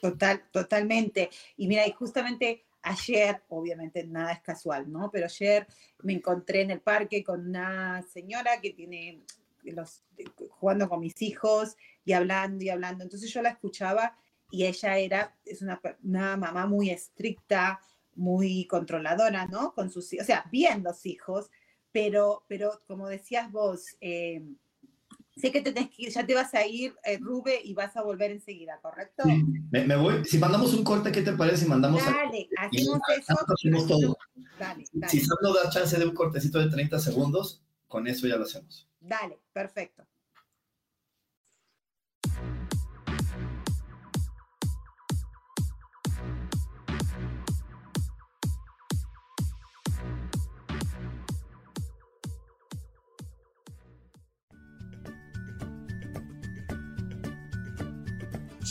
Total, totalmente. Y mira, y justamente ayer, obviamente nada es casual, ¿no? Pero ayer me encontré en el parque con una señora que tiene los, jugando con mis hijos y hablando y hablando. Entonces yo la escuchaba y ella era, es una, una mamá muy estricta, muy controladora, ¿no? Con sus o sea, bien los hijos, pero, pero como decías vos, eh, sé que te tenés que ir, ya te vas a ir, eh, Rube, y vas a volver enseguida, ¿correcto? Sí, me, voy. Si mandamos un corte, ¿qué te parece? Si mandamos. Dale, hacemos eso. Hacemos todo. Dale, dale. Si solo da chance de un cortecito de 30 segundos, con eso ya lo hacemos. Dale, perfecto.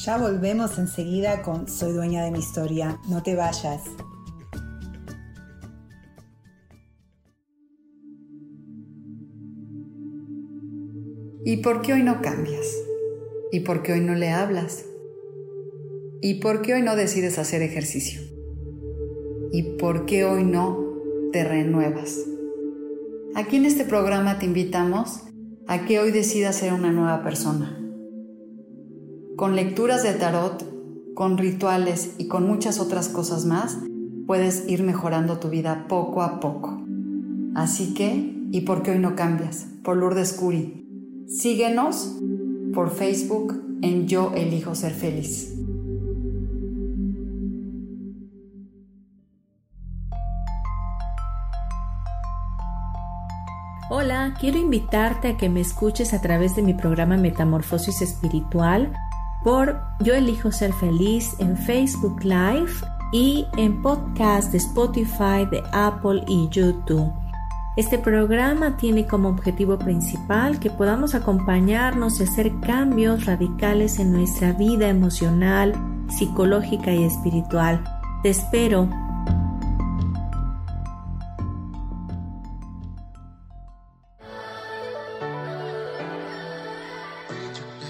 Ya volvemos enseguida con Soy dueña de mi historia. No te vayas. ¿Y por qué hoy no cambias? ¿Y por qué hoy no le hablas? ¿Y por qué hoy no decides hacer ejercicio? ¿Y por qué hoy no te renuevas? Aquí en este programa te invitamos a que hoy decidas ser una nueva persona. Con lecturas de tarot, con rituales y con muchas otras cosas más, puedes ir mejorando tu vida poco a poco. Así que, ¿y por qué hoy no cambias? Por Lourdes Curi Síguenos por Facebook en Yo Elijo Ser Feliz. Hola, quiero invitarte a que me escuches a través de mi programa Metamorfosis Espiritual por Yo Elijo Ser Feliz en Facebook Live y en podcast de Spotify, de Apple y YouTube. Este programa tiene como objetivo principal que podamos acompañarnos y hacer cambios radicales en nuestra vida emocional, psicológica y espiritual. Te espero.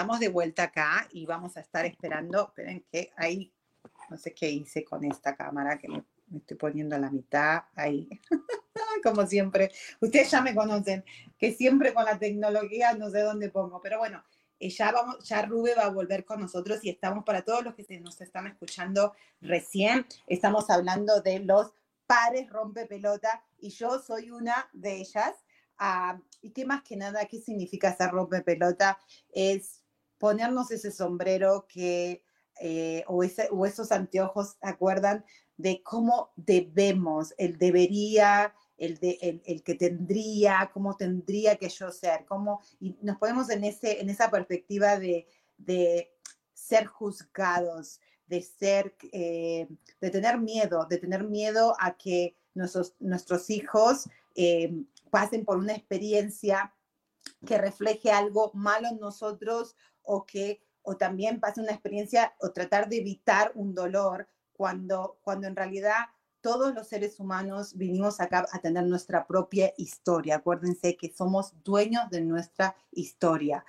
Estamos de vuelta acá y vamos a estar esperando. Esperen que ahí, no sé qué hice con esta cámara que me, estoy poniendo a la mitad. Ahí, *laughs* como siempre. Ustedes ya me conocen, que siempre con la tecnología no sé dónde pongo. Pero bueno, eh, ya, vamos, ya Rube va a volver con nosotros y estamos para todos los que nos están escuchando recién. Estamos hablando de los pares rompe pelota y yo soy una de ellas. Ah, y qué más que nada, qué significa ser rompe pelota, es ponernos ese sombrero que, eh, o, esos anteojos, acuerdan? De cómo debemos, el debería, el, el, que tendría, cómo tendría que yo ser, cómo, y nos ponemos en, ese, en esa perspectiva de, de ser juzgados, de ser, eh, de tener miedo, de tener miedo a que nuestros, nuestros hijos eh, pasen por una experiencia que refleje algo malo en nosotros o que o también pase una experiencia o tratar de evitar un dolor cuando, cuando en realidad todos los seres humanos vinimos acá a tener nuestra propia historia. Acuérdense que somos dueños de nuestra historia.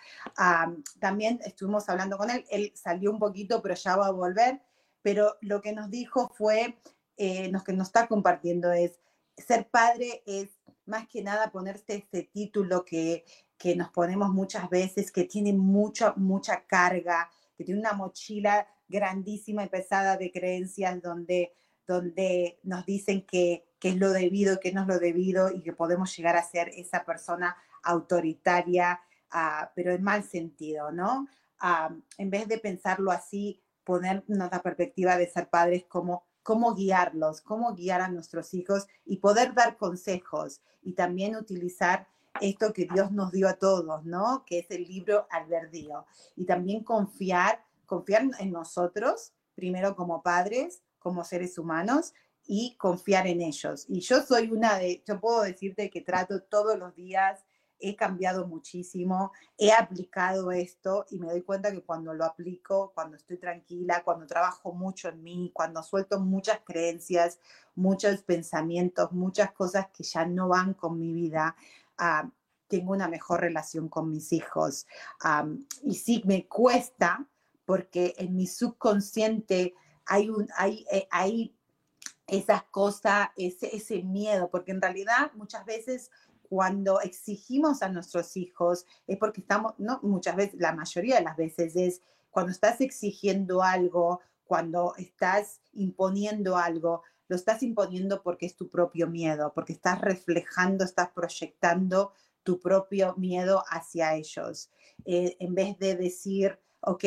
también estuvimos hablando con él, él salió un poquito, pero ya va a volver, pero lo que nos dijo fue, eh, lo que nos está compartiendo es, ser padre es más que nada ponerte este título que, que nos ponemos muchas veces, que tiene mucha, mucha carga, que tiene una mochila grandísima y pesada de creencias donde donde nos dicen que, es lo debido, que no es lo debido y que podemos llegar a ser esa persona autoritaria, ah, pero en mal sentido, ¿no? Ah, en vez de pensarlo así, ponernos la perspectiva de ser padres como cómo guiarlos, cómo guiar a nuestros hijos y poder dar consejos y también utilizar esto que Dios nos dio a todos, ¿no? Que es el libro albedrío. Y también confiar, confiar en nosotros, primero como padres, como seres humanos y confiar en ellos. Y yo soy una de, yo puedo decirte que trato todos los días, he cambiado muchísimo, he aplicado esto y me doy cuenta que cuando lo aplico, cuando estoy tranquila, cuando trabajo mucho en mí, cuando suelto muchas creencias, muchos pensamientos, muchas cosas que ya no van con mi vida, ah, tengo una mejor relación con mis hijos. y sí, me cuesta porque en mi subconsciente hay, un, hay, eh, hay esas cosas, ese, ese miedo, porque en realidad muchas veces cuando exigimos a nuestros hijos es porque estamos, no muchas veces, la mayoría de las veces es cuando estás exigiendo algo, cuando estás imponiendo algo, lo estás imponiendo porque es tu propio miedo, porque estás reflejando, estás proyectando tu propio miedo hacia ellos. Eh, en vez de decir, ok,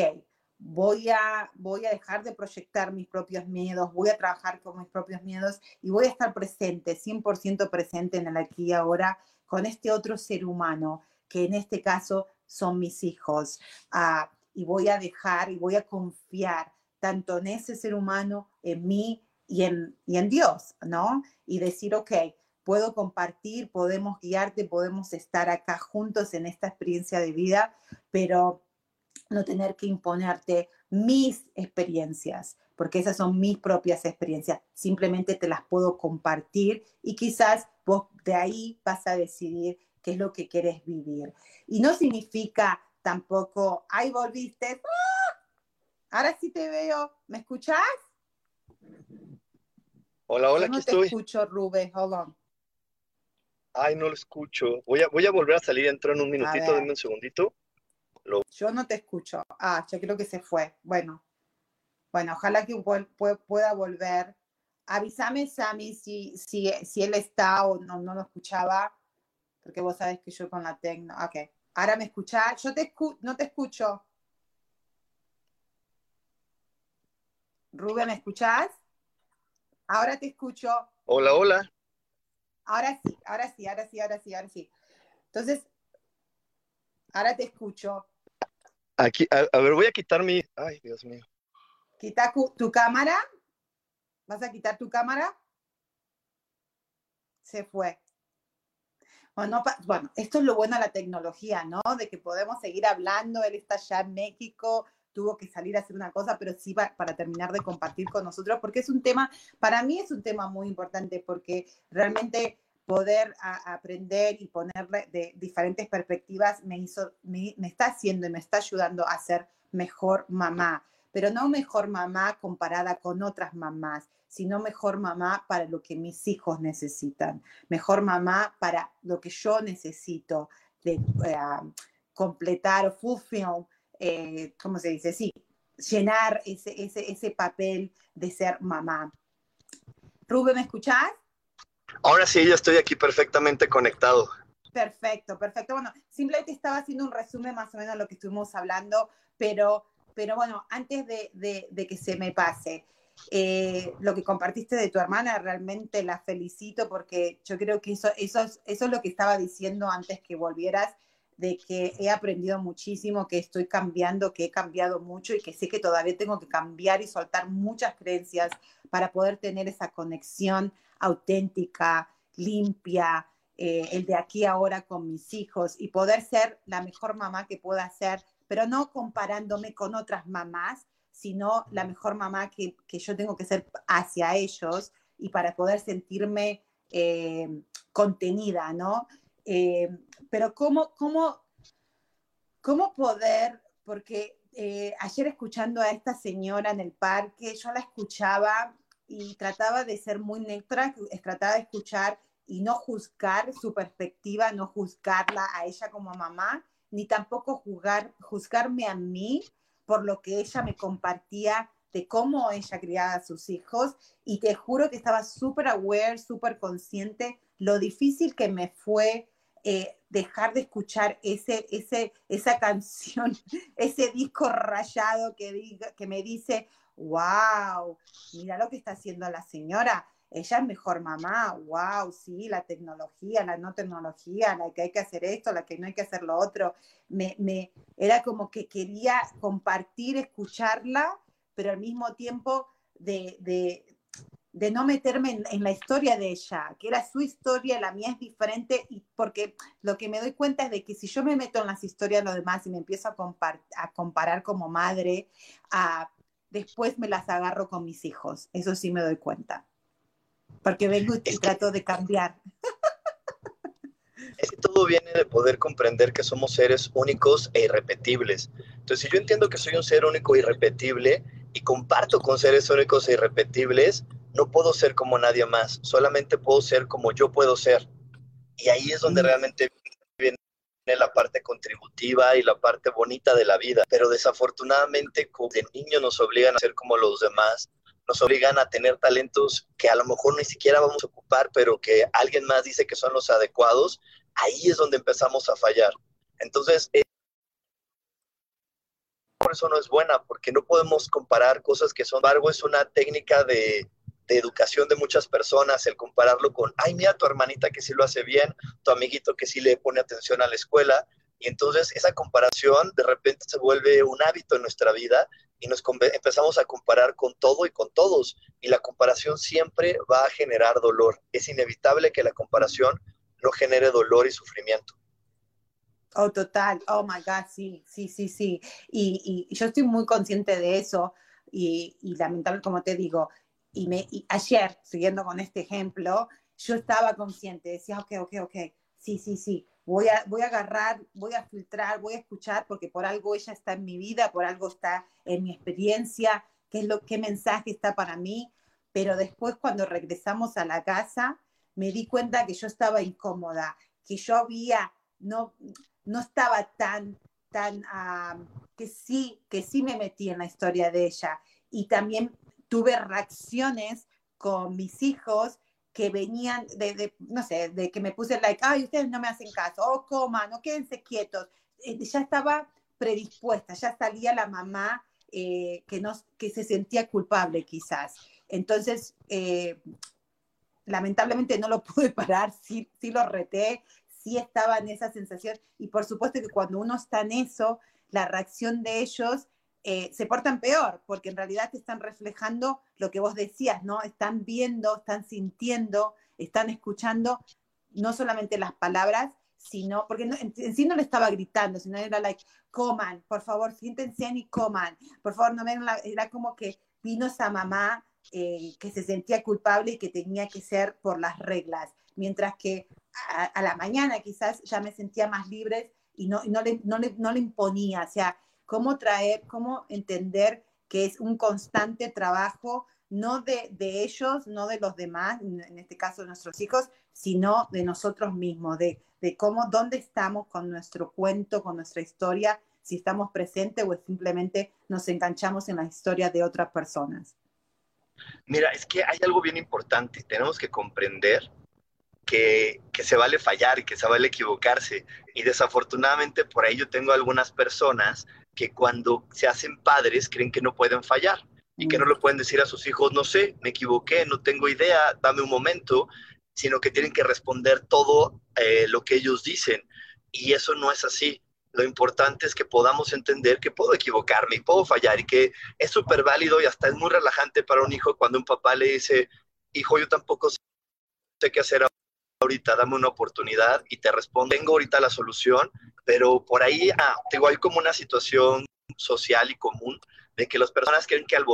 voy a, voy a dejar de proyectar mis propios miedos, voy a trabajar con mis propios miedos y voy a estar presente, 100% presente en el aquí y ahora con este otro ser humano, que en este caso son mis hijos. Ah, y voy a dejar y voy a confiar tanto en ese ser humano, en mí y en, y en Dios, ¿no? Y decir, ok, puedo compartir, podemos guiarte, podemos estar acá juntos en esta experiencia de vida, pero no tener que imponerte mis experiencias, porque esas son mis propias experiencias. Simplemente te las puedo compartir y quizás vos de ahí vas a decidir qué es lo que quieres vivir. Y no significa tampoco, ay, volviste, ¡Ah! ahora sí te veo, ¿me escuchás? Hola, hola, no aquí te estoy. escucho, Rubén, hold on. Ay, no lo escucho. Voy a, voy a volver a salir, entro en un minutito, denme un segundito. Yo no te escucho. Ah, yo creo que se fue. Bueno, bueno, ojalá que pueda volver. Avísame, Sammy, si, si, si él está o no, no lo escuchaba, porque vos sabés que yo con la tecno. Ok, ahora me escuchás. Yo te no te escucho. Rubén, ¿me escuchás? Ahora te escucho. Hola, hola. Ahora sí, ahora sí, ahora sí, ahora sí, ahora sí. Entonces, ahora te escucho. Aquí, a, ver, voy a quitar mi. Ay, Dios mío. Quita tu cámara. ¿Vas a quitar tu cámara? Se fue. Bueno, bueno, esto es lo bueno de la tecnología, ¿no? De que podemos seguir hablando. Él está ya en México, tuvo que salir a hacer una cosa, pero sí para terminar de compartir con nosotros, porque es un tema, para mí es un tema muy importante, porque realmente poder aprender y ponerle de diferentes perspectivas me, hizo, me, está haciendo y me está ayudando a ser mejor mamá, pero no mejor mamá comparada con otras mamás, sino mejor mamá para lo que mis hijos necesitan, mejor mamá para lo que yo necesito de eh, completar o fulfill, eh, ¿cómo se dice? Sí, llenar ese, ese, ese papel de ser mamá. Rubén, ¿me escuchás? Ahora sí, ya estoy aquí perfectamente conectado. Perfecto, perfecto. Bueno, simplemente estaba haciendo un resumen más o menos de lo que estuvimos hablando, pero, pero bueno, antes de, que se me pase, eh, lo que compartiste de tu hermana, realmente la felicito porque yo creo que eso, eso, es, eso es lo que estaba diciendo antes que volvieras. De que he aprendido muchísimo, que estoy cambiando, que he cambiado mucho y que sé que todavía tengo que cambiar y soltar muchas creencias para poder tener esa conexión auténtica, limpia, eh, el de aquí ahora con mis hijos y poder ser la mejor mamá que pueda ser, pero no comparándome con otras mamás, sino la mejor mamá que, yo tengo que ser hacia ellos y para poder sentirme eh, contenida, ¿no? Eh, pero ¿cómo, cómo, cómo poder, porque ayer escuchando a esta señora en el parque, yo la escuchaba y trataba de ser muy neutra, trataba de escuchar y no juzgar su perspectiva, no juzgarla a ella como mamá, ni tampoco juzgar, juzgarme a mí por lo que ella me compartía de cómo ella criaba a sus hijos. Y te juro que estaba súper aware, súper consciente lo difícil que me fue eh, dejar de escuchar ese, ese, esa canción, *laughs* ese disco rayado que, diga, que me dice, wow, mira lo que está haciendo la señora, ella es mejor mamá, wow, sí, la tecnología, la no tecnología, la que hay que hacer esto, la que no hay que hacer lo otro. Me, me, era como que quería compartir, escucharla, pero al mismo tiempo de, de, de no meterme en, la historia de ella, que era su historia, la mía es diferente, y porque lo que me doy cuenta es de que si yo me meto en las historias de los demás y me empiezo a, a comparar como madre, a, después me las agarro con mis hijos, eso sí me doy cuenta porque vengo y trato de cambiar. Es que todo viene de poder comprender que somos seres únicos e irrepetibles. Entonces, si yo entiendo que soy un ser único e irrepetible y comparto con seres únicos e irrepetibles, no puedo ser como nadie más, solamente puedo ser como yo puedo ser. Y ahí es donde realmente viene la parte contributiva y la parte bonita de la vida. Pero desafortunadamente, como de niño nos obligan a ser como los demás, nos obligan a tener talentos que a lo mejor ni siquiera vamos a ocupar, pero que alguien más dice que son los adecuados, ahí es donde empezamos a fallar. Entonces, eh, por eso no es buena, porque no podemos comparar cosas que son, embargo, es una técnica de, de educación de muchas personas, el compararlo con, ay, mira tu hermanita que sí lo hace bien, tu amiguito que sí le pone atención a la escuela, y entonces esa comparación de repente se vuelve un hábito en nuestra vida y nos empezamos a comparar con todo y con todos. Y la comparación siempre va a generar dolor. Es inevitable que la comparación no genere dolor y sufrimiento. Oh, total. Oh, my God, sí, sí, sí, sí. Y, y yo estoy muy consciente de eso y, y lamentable, como te digo, y, me, y ayer, siguiendo con este ejemplo, yo estaba consciente, decía, ok, ok, ok, sí, sí, sí, voy a, voy a agarrar, voy a filtrar, voy a escuchar, porque por algo ella está en mi vida, por algo está en mi experiencia, qué es lo qué mensaje está para mí. Pero después cuando regresamos a la casa, me di cuenta que yo estaba incómoda, que yo había, no, no estaba tan, tan, que sí, que sí me metí en la historia de ella. Y también tuve reacciones con mis hijos que venían de, no sé, de que me puse like, ay, ustedes no me hacen caso, oh, coman, no quédense quietos. Eh, ya estaba predispuesta, ya salía la mamá eh, que, no, que se sentía culpable quizás. Entonces, eh, lamentablemente no lo *laughs* pude parar, sí, sí lo reté, sí estaba en esa sensación y por supuesto que cuando uno está en eso, la reacción de ellos eh, se portan peor, porque en realidad te están reflejando lo que vos decías, ¿no? Están viendo, están sintiendo, están escuchando no solamente las palabras, sino, porque en, sí no le estaba gritando, sino era like, coman, por favor, siéntense y coman, por favor, no me era como que vino esa mamá eh, que se sentía culpable y que tenía que ser por las reglas, mientras que a, la mañana quizás ya me sentía más libre y no, no, le, no, le, no le imponía, o sea, cómo traer, cómo entender que es un constante trabajo, no de, ellos, no de los demás, en este caso de nuestros hijos, sino de nosotros mismos, de, de cómo, dónde estamos con nuestro cuento, con nuestra historia, si estamos presentes o simplemente nos enganchamos en la historia de otras personas. Mira, es que hay algo bien importante, tenemos que comprender que, que, se vale fallar y que se vale equivocarse. Y desafortunadamente por ahí yo tengo algunas personas que cuando se hacen padres creen que no pueden fallar y que no le pueden decir a sus hijos, no sé, me equivoqué, no tengo idea, dame un momento, sino que tienen que responder todo eh, lo que ellos dicen. y eso no es así. Lo importante es que podamos entender que puedo equivocarme y puedo fallar y que es súper válido y hasta es muy relajante para un hijo cuando un papá le dice, hijo, yo tampoco sé qué hacer ahorita, dame una oportunidad y te respondo, tengo ahorita la solución, pero por ahí, ah, digo, hay como una situación social y común de que las personas creen que al,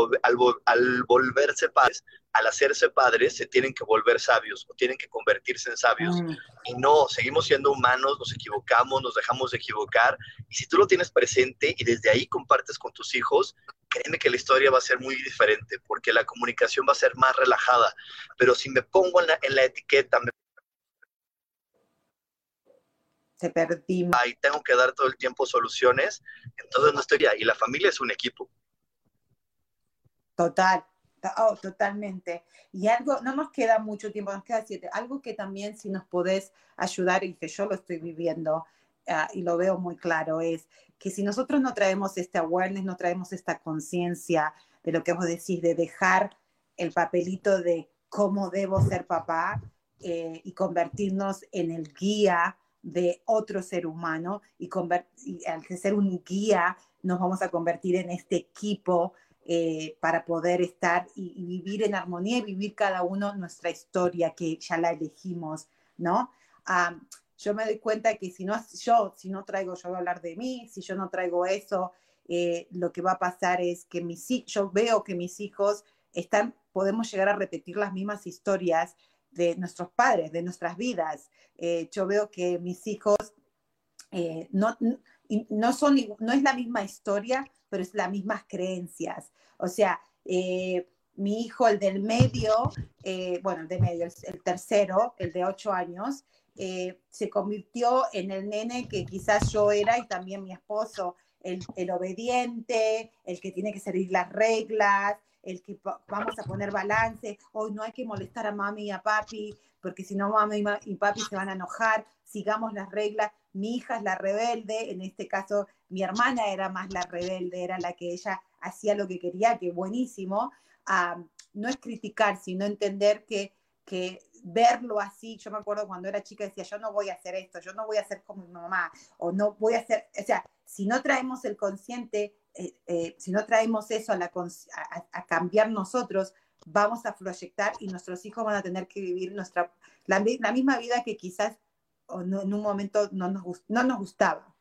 al, volverse padres, al hacerse padres, se tienen que volver sabios o tienen que convertirse en sabios. Mm. Y no, seguimos siendo humanos, nos equivocamos, nos dejamos de equivocar. Y si tú lo tienes presente y desde ahí compartes con tus hijos, créeme que la historia va a ser muy diferente porque la comunicación va a ser más relajada. Pero si me pongo en la, en la etiqueta, me se perdí. Y tengo que dar todo el tiempo soluciones, entonces no estoy ahí. Y la familia es un equipo. Total, oh, totalmente. Y algo, no nos queda mucho tiempo, nos queda siete. Algo que también si nos podés ayudar y que yo lo estoy viviendo ah, y lo veo muy claro es que si nosotros no traemos este awareness, no traemos esta conciencia de lo que vos decís, de dejar el papelito de cómo debo ser papá eh, y convertirnos en el guía de otro ser humano y, y al ser un guía nos vamos a convertir en este equipo eh, para poder estar y, vivir en armonía y vivir cada uno nuestra historia que ya la elegimos, ¿no? yo me doy cuenta que si no, yo, si no traigo, yo voy a hablar de mí, si yo no traigo eso, eh, lo que va a pasar es que mis, yo veo que mis hijos están, podemos llegar a repetir las mismas historias de nuestros padres, de nuestras vidas. Eh, yo veo que mis hijos no, no, son, no es la misma historia, pero es las mismas creencias. O sea, eh, mi hijo, el del medio, eh, bueno, el de medio, el, tercero, el de ocho años, eh, se convirtió en el nene que quizás yo era y también mi esposo, el, el obediente, el que tiene que seguir las reglas, el que vamos a poner balance, hoy no hay que molestar a mami y a papi, porque si no mami y papi se van a enojar, sigamos las reglas. Mi hija es la rebelde, en este caso mi hermana era más la rebelde, era la que ella hacía lo que quería, que buenísimo. Ah, no es criticar, sino entender que, que verlo así, yo me acuerdo cuando era chica decía, yo no voy a hacer esto, yo no voy a ser como mi mamá, o no voy a hacer, o sea, si no traemos el consciente, eh, eh, si no traemos eso a, la, a, cambiar nosotros, vamos a proyectar y nuestros hijos van a tener que vivir nuestra, la, misma vida que quizás en un momento no nos, no nos gustaba.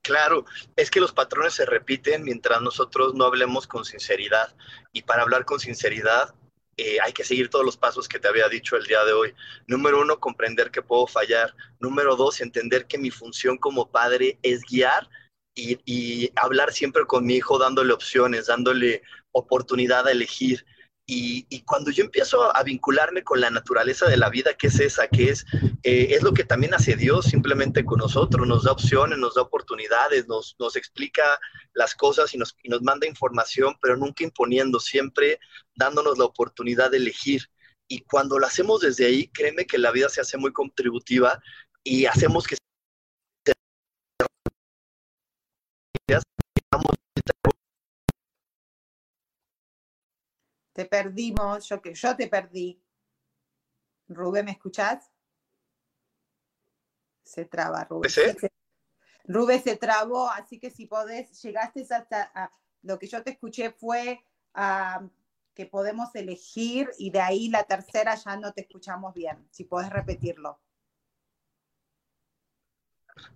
Claro, es que los patrones se repiten mientras nosotros no hablemos con sinceridad. Y para hablar con sinceridad eh, hay que seguir todos los pasos que te había dicho el día de hoy. Número uno, comprender que puedo fallar. Número dos, entender que mi función como padre es guiar y, hablar siempre con mi hijo, dándole opciones, dándole oportunidad a elegir. Y, cuando yo empiezo a, vincularme con la naturaleza de la vida, que es esa, que es, eh, es lo que también hace Dios simplemente con nosotros, nos da opciones, nos da oportunidades, nos, nos explica las cosas y nos, y nos manda información, pero nunca imponiendo, siempre dándonos la oportunidad de elegir. Y cuando lo hacemos desde ahí, créeme que la vida se hace muy contributiva y hacemos que Te perdimos, yo que yo te perdí. Rubén, ¿me escuchás? Se traba, Rubén. ¿Sí? Rubén se trabó, así que si podés, llegaste hasta lo que yo te escuché fue que podemos elegir y de ahí la tercera ya no te escuchamos bien. Si podés repetirlo.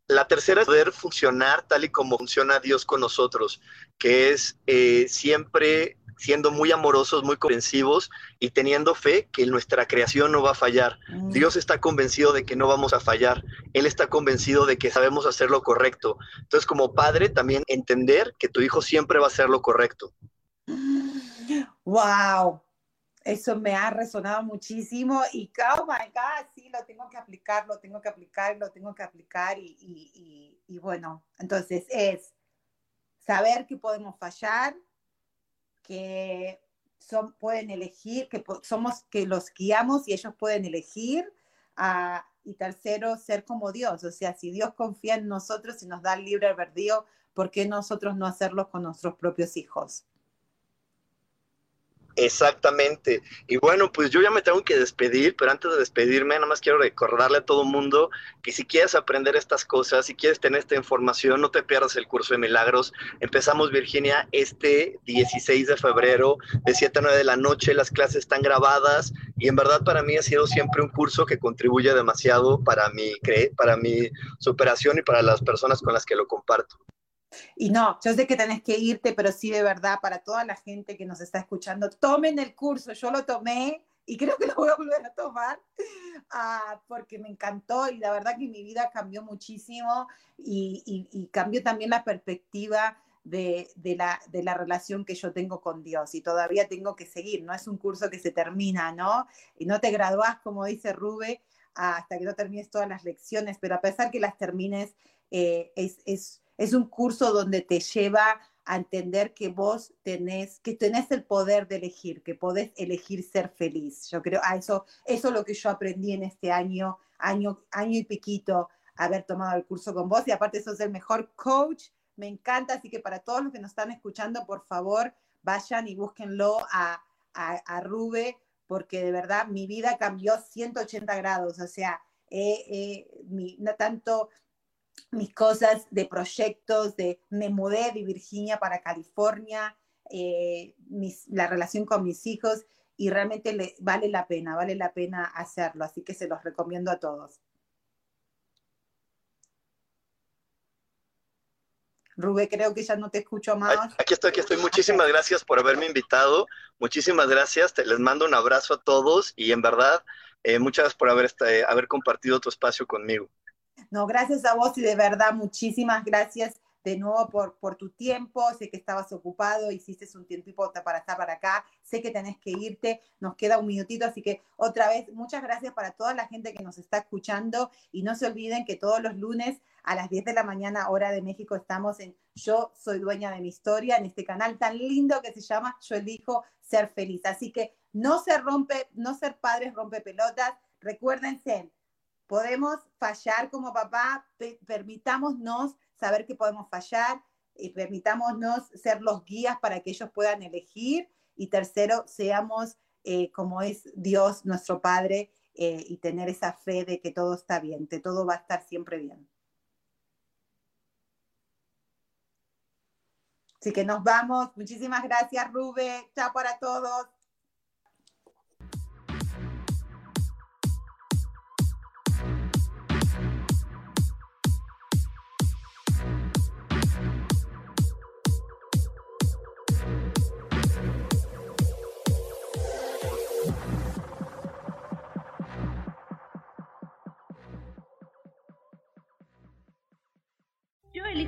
La tercera es poder funcionar tal y como funciona Dios con nosotros, que es eh, siempre siendo muy amorosos, muy comprensivos y teniendo fe que nuestra creación no va a fallar. Mm. Dios está convencido de que no vamos a fallar. Él está convencido de que sabemos hacer lo correcto. Entonces, como padre, también entender que tu hijo siempre va a hacer lo correcto. ¡Wow! Eso me ha resonado muchísimo y, oh my God, sí, lo tengo que aplicar, lo tengo que aplicar, lo tengo que aplicar y, y bueno, entonces es saber que podemos fallar, que son, pueden elegir, que somos, que los guiamos y ellos pueden elegir. Ah, y tercero, ser como Dios. O sea, si Dios confía en nosotros y nos da el libre albedrío, ¿por qué nosotros no hacerlo con nuestros propios hijos? Exactamente. Y bueno, pues yo ya me tengo que despedir, pero antes de despedirme, nada más quiero recordarle a todo mundo que si quieres aprender estas cosas, si quieres tener esta información, no te pierdas el curso de milagros. Empezamos, Virginia, este 16 de febrero, de 7 a 9 de la noche. Las clases están grabadas y en verdad para mí ha sido siempre un curso que contribuye demasiado para mi, para mi superación y para las personas con las que lo comparto. Y no, yo sé que tenés que irte, pero sí de verdad, para toda la gente que nos está escuchando, tomen el curso. Yo lo tomé y creo que lo voy a volver a tomar ah, porque me encantó y la verdad que mi vida cambió muchísimo y, cambió también la perspectiva de, la, relación que yo tengo con Dios y todavía tengo que seguir. No es un curso que se termina, ¿no? Y no te gradúas, como dice Rube, hasta que no termines todas las lecciones, pero a pesar que las termines, eh, es es un curso donde te lleva a entender que vos tenés, que tenés el poder de elegir, que podés elegir ser feliz. Yo creo, a eso, eso es lo que yo aprendí en este año, año, año y piquito, haber tomado el curso con vos. Y aparte sos el mejor coach, me encanta. Así que para todos los que nos están escuchando, por favor, vayan y búsquenlo a, a, Rube, porque de verdad mi vida cambió 180 grados. O sea, no tanto mis cosas de proyectos, de me mudé de Virginia para California, eh, la relación con mis hijos y realmente le, vale la pena, vale la pena hacerlo, así que se los recomiendo a todos. Rubén, creo que ya no te escucho más. Aquí estoy, aquí estoy. Muchísimas gracias por haberme invitado. Muchísimas gracias. Te, les mando un abrazo a todos y en verdad, eh, muchas gracias por haber, este, haber compartido tu espacio conmigo. No, gracias a vos y de verdad muchísimas gracias de nuevo por, por tu tiempo. Sé que estabas ocupado, hiciste un tiempo para estar para acá. Sé que tenés que irte, nos queda un minutito, así que otra vez muchas gracias para toda la gente que nos está escuchando y no se olviden que todos los lunes a las 10 de la mañana, hora de México, estamos en Yo soy dueña de mi historia, en este canal tan lindo que se llama Yo elijo ser feliz. Así que no se rompe, no ser padres rompe pelotas. Recuérdense, podemos fallar como papá, permitámonos saber que podemos fallar y permitámonos ser los guías para que ellos puedan elegir. Y tercero, seamos eh, como es Dios, nuestro Padre, eh, y tener esa fe de que todo está bien, que todo va a estar siempre bien. Así que nos vamos. Muchísimas gracias, Rube. Chao para todos.